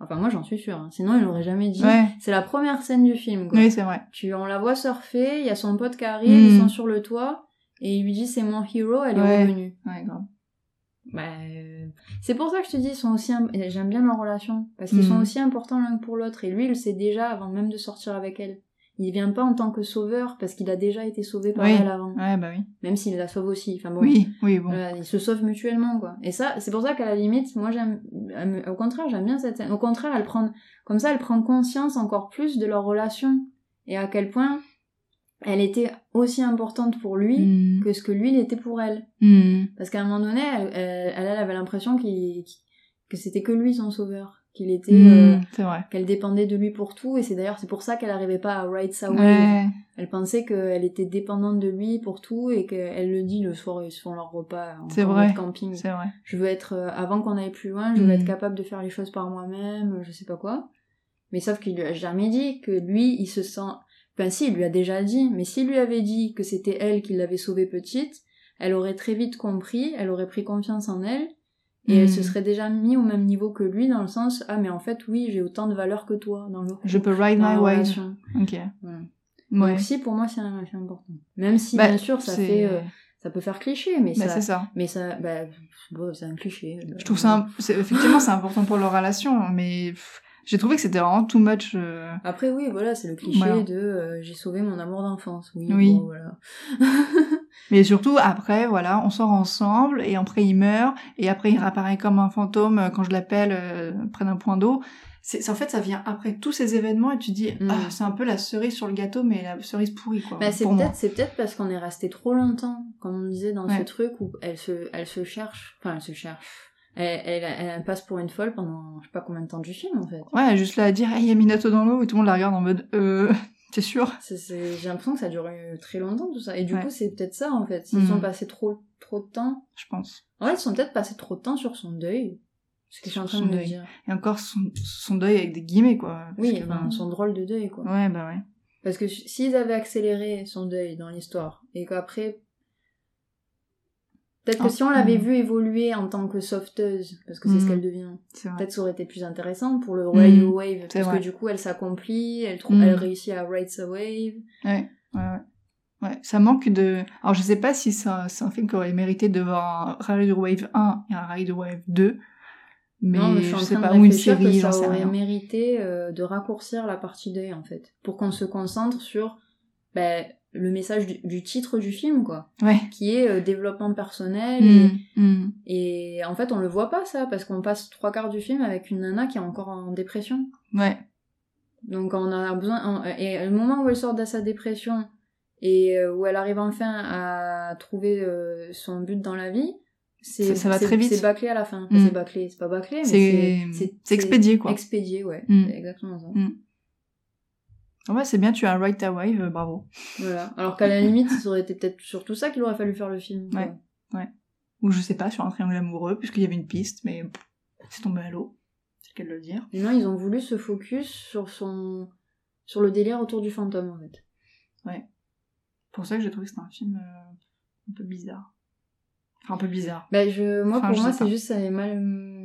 Enfin, moi, j'en suis sûre. hein. Sinon, il l'aurait jamais dit. Ouais. C'est la première scène du film. Quoi. Oui, c'est vrai. Tu, on la voit surfer, il y a son pote qui arrive, ils sont sur le toit, et il lui dit c'est mon hero, elle est Ouais. revenue. Ouais, grave. Bah, euh, c'est pour ça que je te dis, ils sont aussi, j'aime bien leur relation, parce qu'ils sont aussi importants l'un pour l'autre, et lui, il le sait déjà avant même de sortir avec elle. Il vient pas en tant que sauveur, parce qu'il a déjà été sauvé par Oui. elle avant, Ouais, bah oui. même s'il la sauve aussi. Enfin bon, Oui, oui, bon. ils se sauvent mutuellement, quoi. Et ça, c'est pour ça qu'à la limite, moi j'aime, au contraire, j'aime bien cette scène. Au contraire, elle prend, comme ça, elle prend conscience encore plus de leur relation, et à quel point elle était aussi importante pour lui Mm. que ce que lui il était pour elle. Mm. Parce qu'à un moment donné, elle, elle, elle avait l'impression qu'il, que c'était que lui son sauveur, qu'il était, euh, Mm. C'est vrai. qu'elle dépendait de lui pour tout, et c'est d'ailleurs c'est pour ça qu'elle n'arrivait pas à ride sa. Ouais. Elle pensait qu'elle était dépendante de lui pour tout, et qu'elle le dit le soir, ils se font leur repas en vrai. camping. C'est vrai. Je veux être, euh, avant qu'on aille plus loin, je veux être capable de faire les choses par moi-même, je sais pas quoi. Mais sauf qu'il lui a jamais dit que lui, il se sent... Enfin si, il lui a déjà dit, mais s'il lui avait dit que c'était elle qui l'avait sauvée petite, elle aurait très vite compris, elle aurait pris confiance en elle, et elle se serait déjà mis au même niveau que lui, dans le sens, ah mais en fait, oui, j'ai autant de valeur que toi dans le Je peux ride my relation. Ok. Voilà. Ouais. Donc si, pour moi, c'est un- c'est important. Même si, Bah, bien sûr, ça fait... euh, ça peut faire cliché, mais Bah, ça... c'est ça. Mais ça... Bah, bon, c'est un cliché. Je trouve ça, un- c'est- effectivement, c'est important pour leur relation, mais pff, j'ai trouvé que c'était vraiment too much. euh, Après, oui, voilà, c'est le cliché Voilà. de euh, j'ai sauvé mon amour d'enfance. Oui, Oui. bon, voilà. <laughs> Mais surtout, après, voilà, on sort ensemble, et après il meurt, et après il réapparaît comme un fantôme euh, quand je l'appelle euh, près d'un point d'eau. C'est, en fait, ça vient après tous ces événements, et tu dis, Mm. ah, c'est un peu la cerise sur le gâteau, mais la cerise pourrie, quoi. Bah, c'est peut-être c'est peut-être parce qu'on est resté trop longtemps, comme on disait dans ce truc où elle se, elle se cherche. Enfin, elle se cherche. Elle, elle, elle passe pour une folle pendant je sais pas combien de temps du film, en fait. Ouais, juste là à dire, il y a Minato dans l'eau, et tout le monde la regarde en mode, euh, <laughs> t'es sûr? C'est- c'est- J'ai l'impression que ça a duré très longtemps, tout ça. Et du Ouais. coup, c'est peut-être ça, en fait. S'ils Mhm. sont passés trop, trop de temps. Je pense. En fait, ils sont peut-être passés trop de temps sur son deuil. Ce que je suis en train de deuil. dire. Et encore son, son deuil avec des guillemets, quoi. Oui, que, enfin, son drôle de deuil, quoi. Ouais, bah ouais. Parce que s'ils avaient accéléré son deuil dans l'histoire, et qu'après... Peut-être que si on l'avait vu évoluer en tant que sauveteuse, parce que c'est ce Hmm. qu'elle devient, peut-être ça aurait été plus intéressant pour le Ride Hmm, Wave, parce vrai. que du coup elle s'accomplit, elle, trouve, elle réussit à ride sa wave. Ouais, ouais, ouais. Ouais, ça manque de... Alors, je sais pas si ça- c'est un film qui aurait mérité de voir un Ride Wave 1 et un Ride Wave 2, mais, non, mais je je, sais pas, ou une série, j'en ça sais aurait rien. mérité euh, de raccourcir la partie deuil, en fait, pour qu'on se concentre sur ben, le message du, du titre du film, quoi, Ouais. qui est euh, développement personnel et Mm, mm. Et en fait, on le voit pas ça, parce qu'on passe trois quarts du film avec une nana qui est encore en dépression. Ouais. Donc on a besoin. on- et le moment où elle sort de sa dépression et euh, où elle arrive enfin à trouver euh, son but dans la vie, c'est Ça- va très vite. C'est bâclé à la fin. Mm. C'est bâclé, c'est pas bâclé, mais C'est- expédié, quoi. Expédié, ouais. Mm. C'est exactement ça. Ouais, c'est bien, tu as Ride ta Wave, euh, bravo. Voilà. Alors qu'à la limite, ça aurait été peut-être surtout ça qu'il aurait fallu faire le film. quoi. Ouais. Ou je sais pas, sur un triangle amoureux, puisqu'il y avait une piste, mais pff, c'est tombé à l'eau. C'est le cas de le dire. Non, ils ont voulu se focus sur son sur le délire autour du fantôme en fait. pour ça que j'ai trouvé que c'était un film euh, un peu bizarre. Enfin, un peu bizarre. Ben je, moi Enfin, pour je moi sais c'est pas. juste ça est mal hum,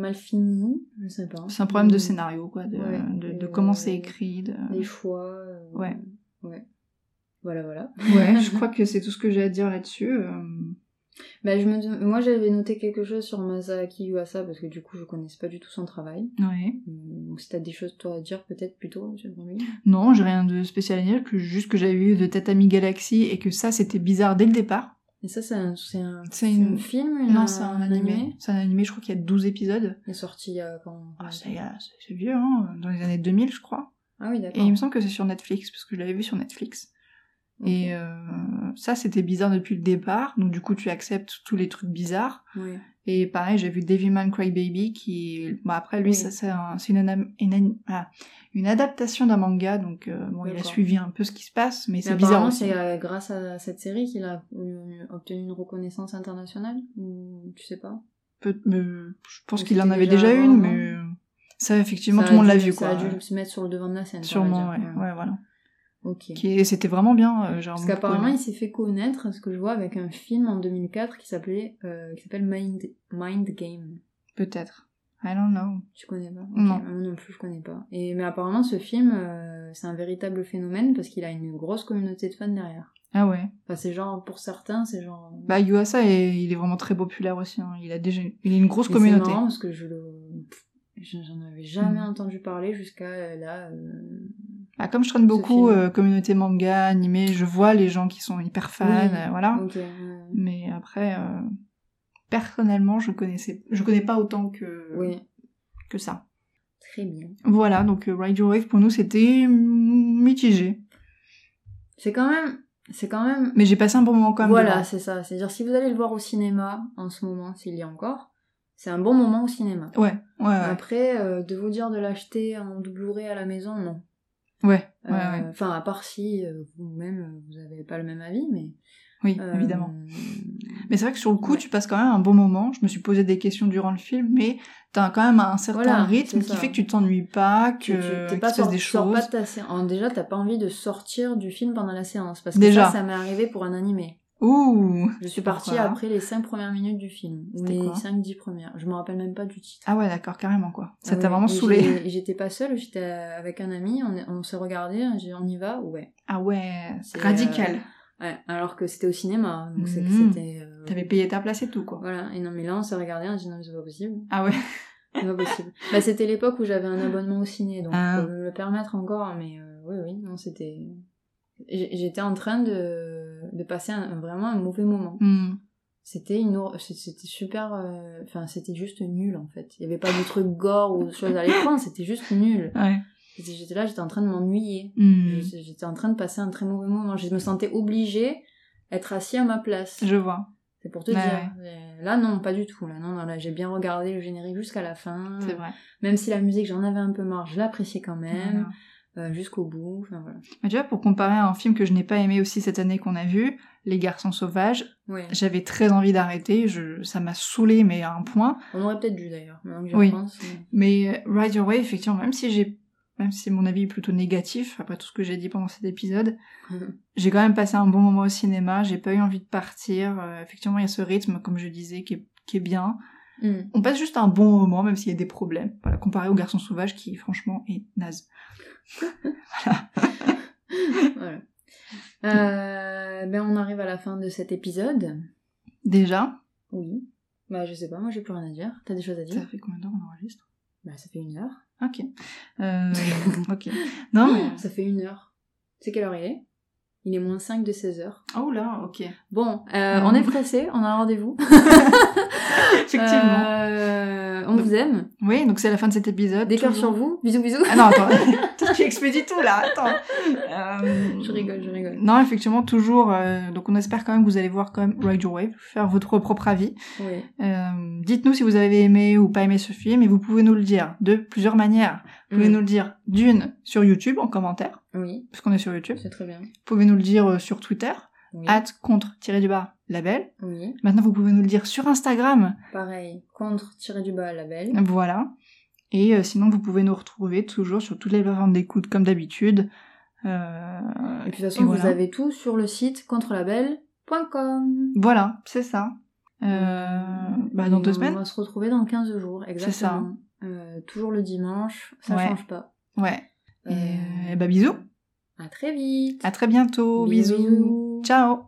mal fini, je sais pas. C'est un problème de scénario, quoi, de, Ouais. de, de Et, comment euh, c'est écrit. De... Les choix. euh, Ouais. Ouais. Voilà voilà. Ouais, je <laughs> crois que c'est tout ce que j'ai à dire là-dessus. euh. Ben je me moi j'avais noté quelque chose sur Masaki Yuasa parce que du coup je connaissais pas du tout son travail. Ouais. Hum, Donc si t'as des choses toi à dire peut-être plutôt sur lui. Non, j'ai rien de spécial à dire, que juste que j'avais vu de Tatami Galaxy et que ça, c'était bizarre dès le départ. Et ça c'est un c'est un, C'est c'est une- un film une- Non, c'est un animé. C'est un animé, je crois qu'il y a 12 épisodes. Il est sorti il y a quand Ah, c'est c'est- c'est vieux, hein, dans les années 2000, je crois. Ah oui Et d'accord. il me semble que c'est sur Netflix, parce que je l'avais vu sur Netflix. Et euh, ça, c'était bizarre depuis le départ. Donc, du coup, tu acceptes tous les trucs bizarres. Oui. Et pareil, j'ai vu Devilman Crybaby, qui... Bon, après, lui, Oui. ça, c'est un- c'est une, ah, adaptation d'un manga. Donc, euh, bon, il a suivi un peu ce qui se passe, mais c'est bizarre c'est euh, grâce à cette série qu'il a euh, obtenu une reconnaissance internationale ou tu sais pas? Peu- je pense qu'il en avait déjà une, mais euh, ça, effectivement, Ça tout le monde l'a vu, Ça quoi. a dû se mettre sur le devant de la scène. Sûrement, ouais. ouais, voilà. Ok. Qui est- C'était vraiment bien. euh, genre, Parce qu'apparemment, il s'est fait connaître, ce que je vois, avec un film en 2004 qui s'appelait, euh, qui s'appelle Mind, Mind Game. Peut-être. I don't know. Tu connais pas? Non. Moi non plus, je connais pas. Et, mais apparemment, ce film, euh, c'est un véritable phénomène parce qu'il a une grosse communauté de fans derrière. Ah ouais. Enfin, c'est genre, pour certains, c'est genre... Bah, Yuasa, est- il est vraiment très populaire aussi. hein. Il a déjà il a une grosse Mais C'est communauté. marrant parce que je le... je- J'en avais jamais Mm. entendu parler jusqu'à là. euh, Bah, comme je traîne beaucoup euh, communauté manga, animé, je vois les gens qui sont hyper fans, Oui. euh, voilà. Mais après, euh, personnellement, je connaissais, je connais pas autant que Oui, que ça. très bien. Voilà, donc euh, Ride Your Wave pour nous c'était mitigé. C'est quand même, c'est quand même. Mais j'ai passé un bon moment quand même. Voilà, c'est ça. C'est-à-dire si vous allez le voir au cinéma en ce moment, s'il y a encore, c'est un bon moment au cinéma. Ouais, ouais, ouais. Après, de vous dire de l'acheter en Blu-ray à la maison, non. Ouais, ouais, Euh, ouais. Enfin, à part si euh, vous-même euh, vous n'avez pas le même avis, mais. Oui, évidemment. Mais c'est vrai que sur le coup, ouais. tu passes quand même un bon moment. Je me suis posé des questions durant le film, mais t'as quand même un certain Voilà, rythme qui fait que tu t'ennuies pas, que tu, pas des choses. pas ta séance. Déjà, t'as pas envie de sortir du film pendant la séance. Parce que Déjà. ça, ça m'est arrivé pour un animé. Ouh Je suis partie Pourquoi après les 5 premières minutes du film. C'était les quoi 5-10 premières. Je me rappelle même pas du titre. Ah ouais, d'accord, carrément quoi. Ça Ah t'a ouais. vraiment saoulé. <laughs> J'étais pas seule, j'étais avec un ami, on, on s'est regardé, j'ai on y va Ouais. Ah ouais, C'est, radical. Ouais, alors que c'était au cinéma, donc c'est que Mhm. c'était... euh, T'avais payé ta place et tout quoi. Voilà, et non mais là on s'est regardé, on dit non mais c'est pas possible. Ah ouais. C'est pas possible. <laughs> bah c'était l'époque où j'avais un abonnement au ciné, donc Ah. je peux me le permettre encore, mais euh, oui oui, non c'était... J'étais en train de, de passer un- vraiment un mauvais moment. Hmm. C'était une c'était super euh, enfin c'était juste nul en fait. Il y avait pas de truc gore ou de choses à l'écran, <laughs> c'était juste nul. Ouais. J'étais là, j'étais en train de m'ennuyer. Hmm. J'étais en train de passer un très mauvais moment. Je me sentais obligée d'être assis à ma place. Je vois. C'est pour te Ouais, dire. Euh, Là, non, pas du tout. Là, non, non, là, j'ai bien regardé le générique jusqu'à la fin. C'est vrai. Même si la musique, j'en avais un peu marre, je l'appréciais quand même. Voilà. Euh, jusqu'au bout. Enfin, voilà. Mais tu vois, pour comparer à un film que je n'ai pas aimé aussi cette année qu'on a vu, Les Garçons Sauvages, j'avais très envie d'arrêter, je... ça m'a saoulé mais à un point. On aurait peut-être dû d'ailleurs, Oui. Mais euh, Ride Your Way, effectivement, même si j'ai, même si mon avis est plutôt négatif après tout ce que j'ai dit pendant cet épisode, <laughs> j'ai quand même passé un bon moment au cinéma. J'ai pas eu envie de partir. Euh, effectivement, il y a ce rythme, comme je disais, qui est, qui est bien. Hmm. On passe juste un bon moment, même s'il y a des problèmes. Voilà, comparé au Garçon Sauvage, qui franchement est naze. <laughs> voilà. Euh, ben, on arrive à la fin de cet épisode. Déjà, Oui. Bah, je sais pas, moi j'ai plus rien à dire. T'as des choses à ça dire fait combien d'heures on enregistre? Bah, ça fait une heure. Ok. Euh, <laughs> ok. Non mais. Ça fait une heure. C'est quelle heure il est? Il est moins 5 de 16 heures. Oh là, ok. Bon, euh, on est pressé, on a un rendez-vous. <laughs> <laughs> Effectivement. Euh, on vous aime. Oui, donc c'est la fin de cet épisode. Des cœurs sur vous. Bisous, bisous. Ah non, attends. <laughs> Tu expédies tout là. Attends. Euh, Je rigole, je rigole. Non, effectivement, toujours. euh, donc, on espère quand même que vous allez voir quand même Ride Your Wave, faire votre propre avis. Oui. Euh, Dites-nous si vous avez aimé ou pas aimé ce film, et vous pouvez nous le dire de plusieurs manières. Vous pouvez Mm. nous le dire d'une sur YouTube en commentaire, Oui, puisqu'on est sur YouTube. c'est très bien. Vous pouvez nous le dire euh, sur Twitter, Oui. at contre tiré du bas label. oui. Maintenant, vous pouvez nous le dire sur Instagram. Pareil, contre tirer du bas label. Voilà. Et euh, sinon, vous pouvez nous retrouver toujours sur toutes les plateformes d'écoute comme d'habitude. Euh, Et puis de toute façon, vous avez tout sur le site contrelabel.com. Voilà, c'est ça. Euh, bah, dans deux On semaines. va se retrouver dans 15 jours, exactement. C'est ça. Euh, toujours le dimanche, ça Ouais. change pas. Ouais. Et, bah, bisous. À très vite. À très bientôt. bisous. bisous. Ciao!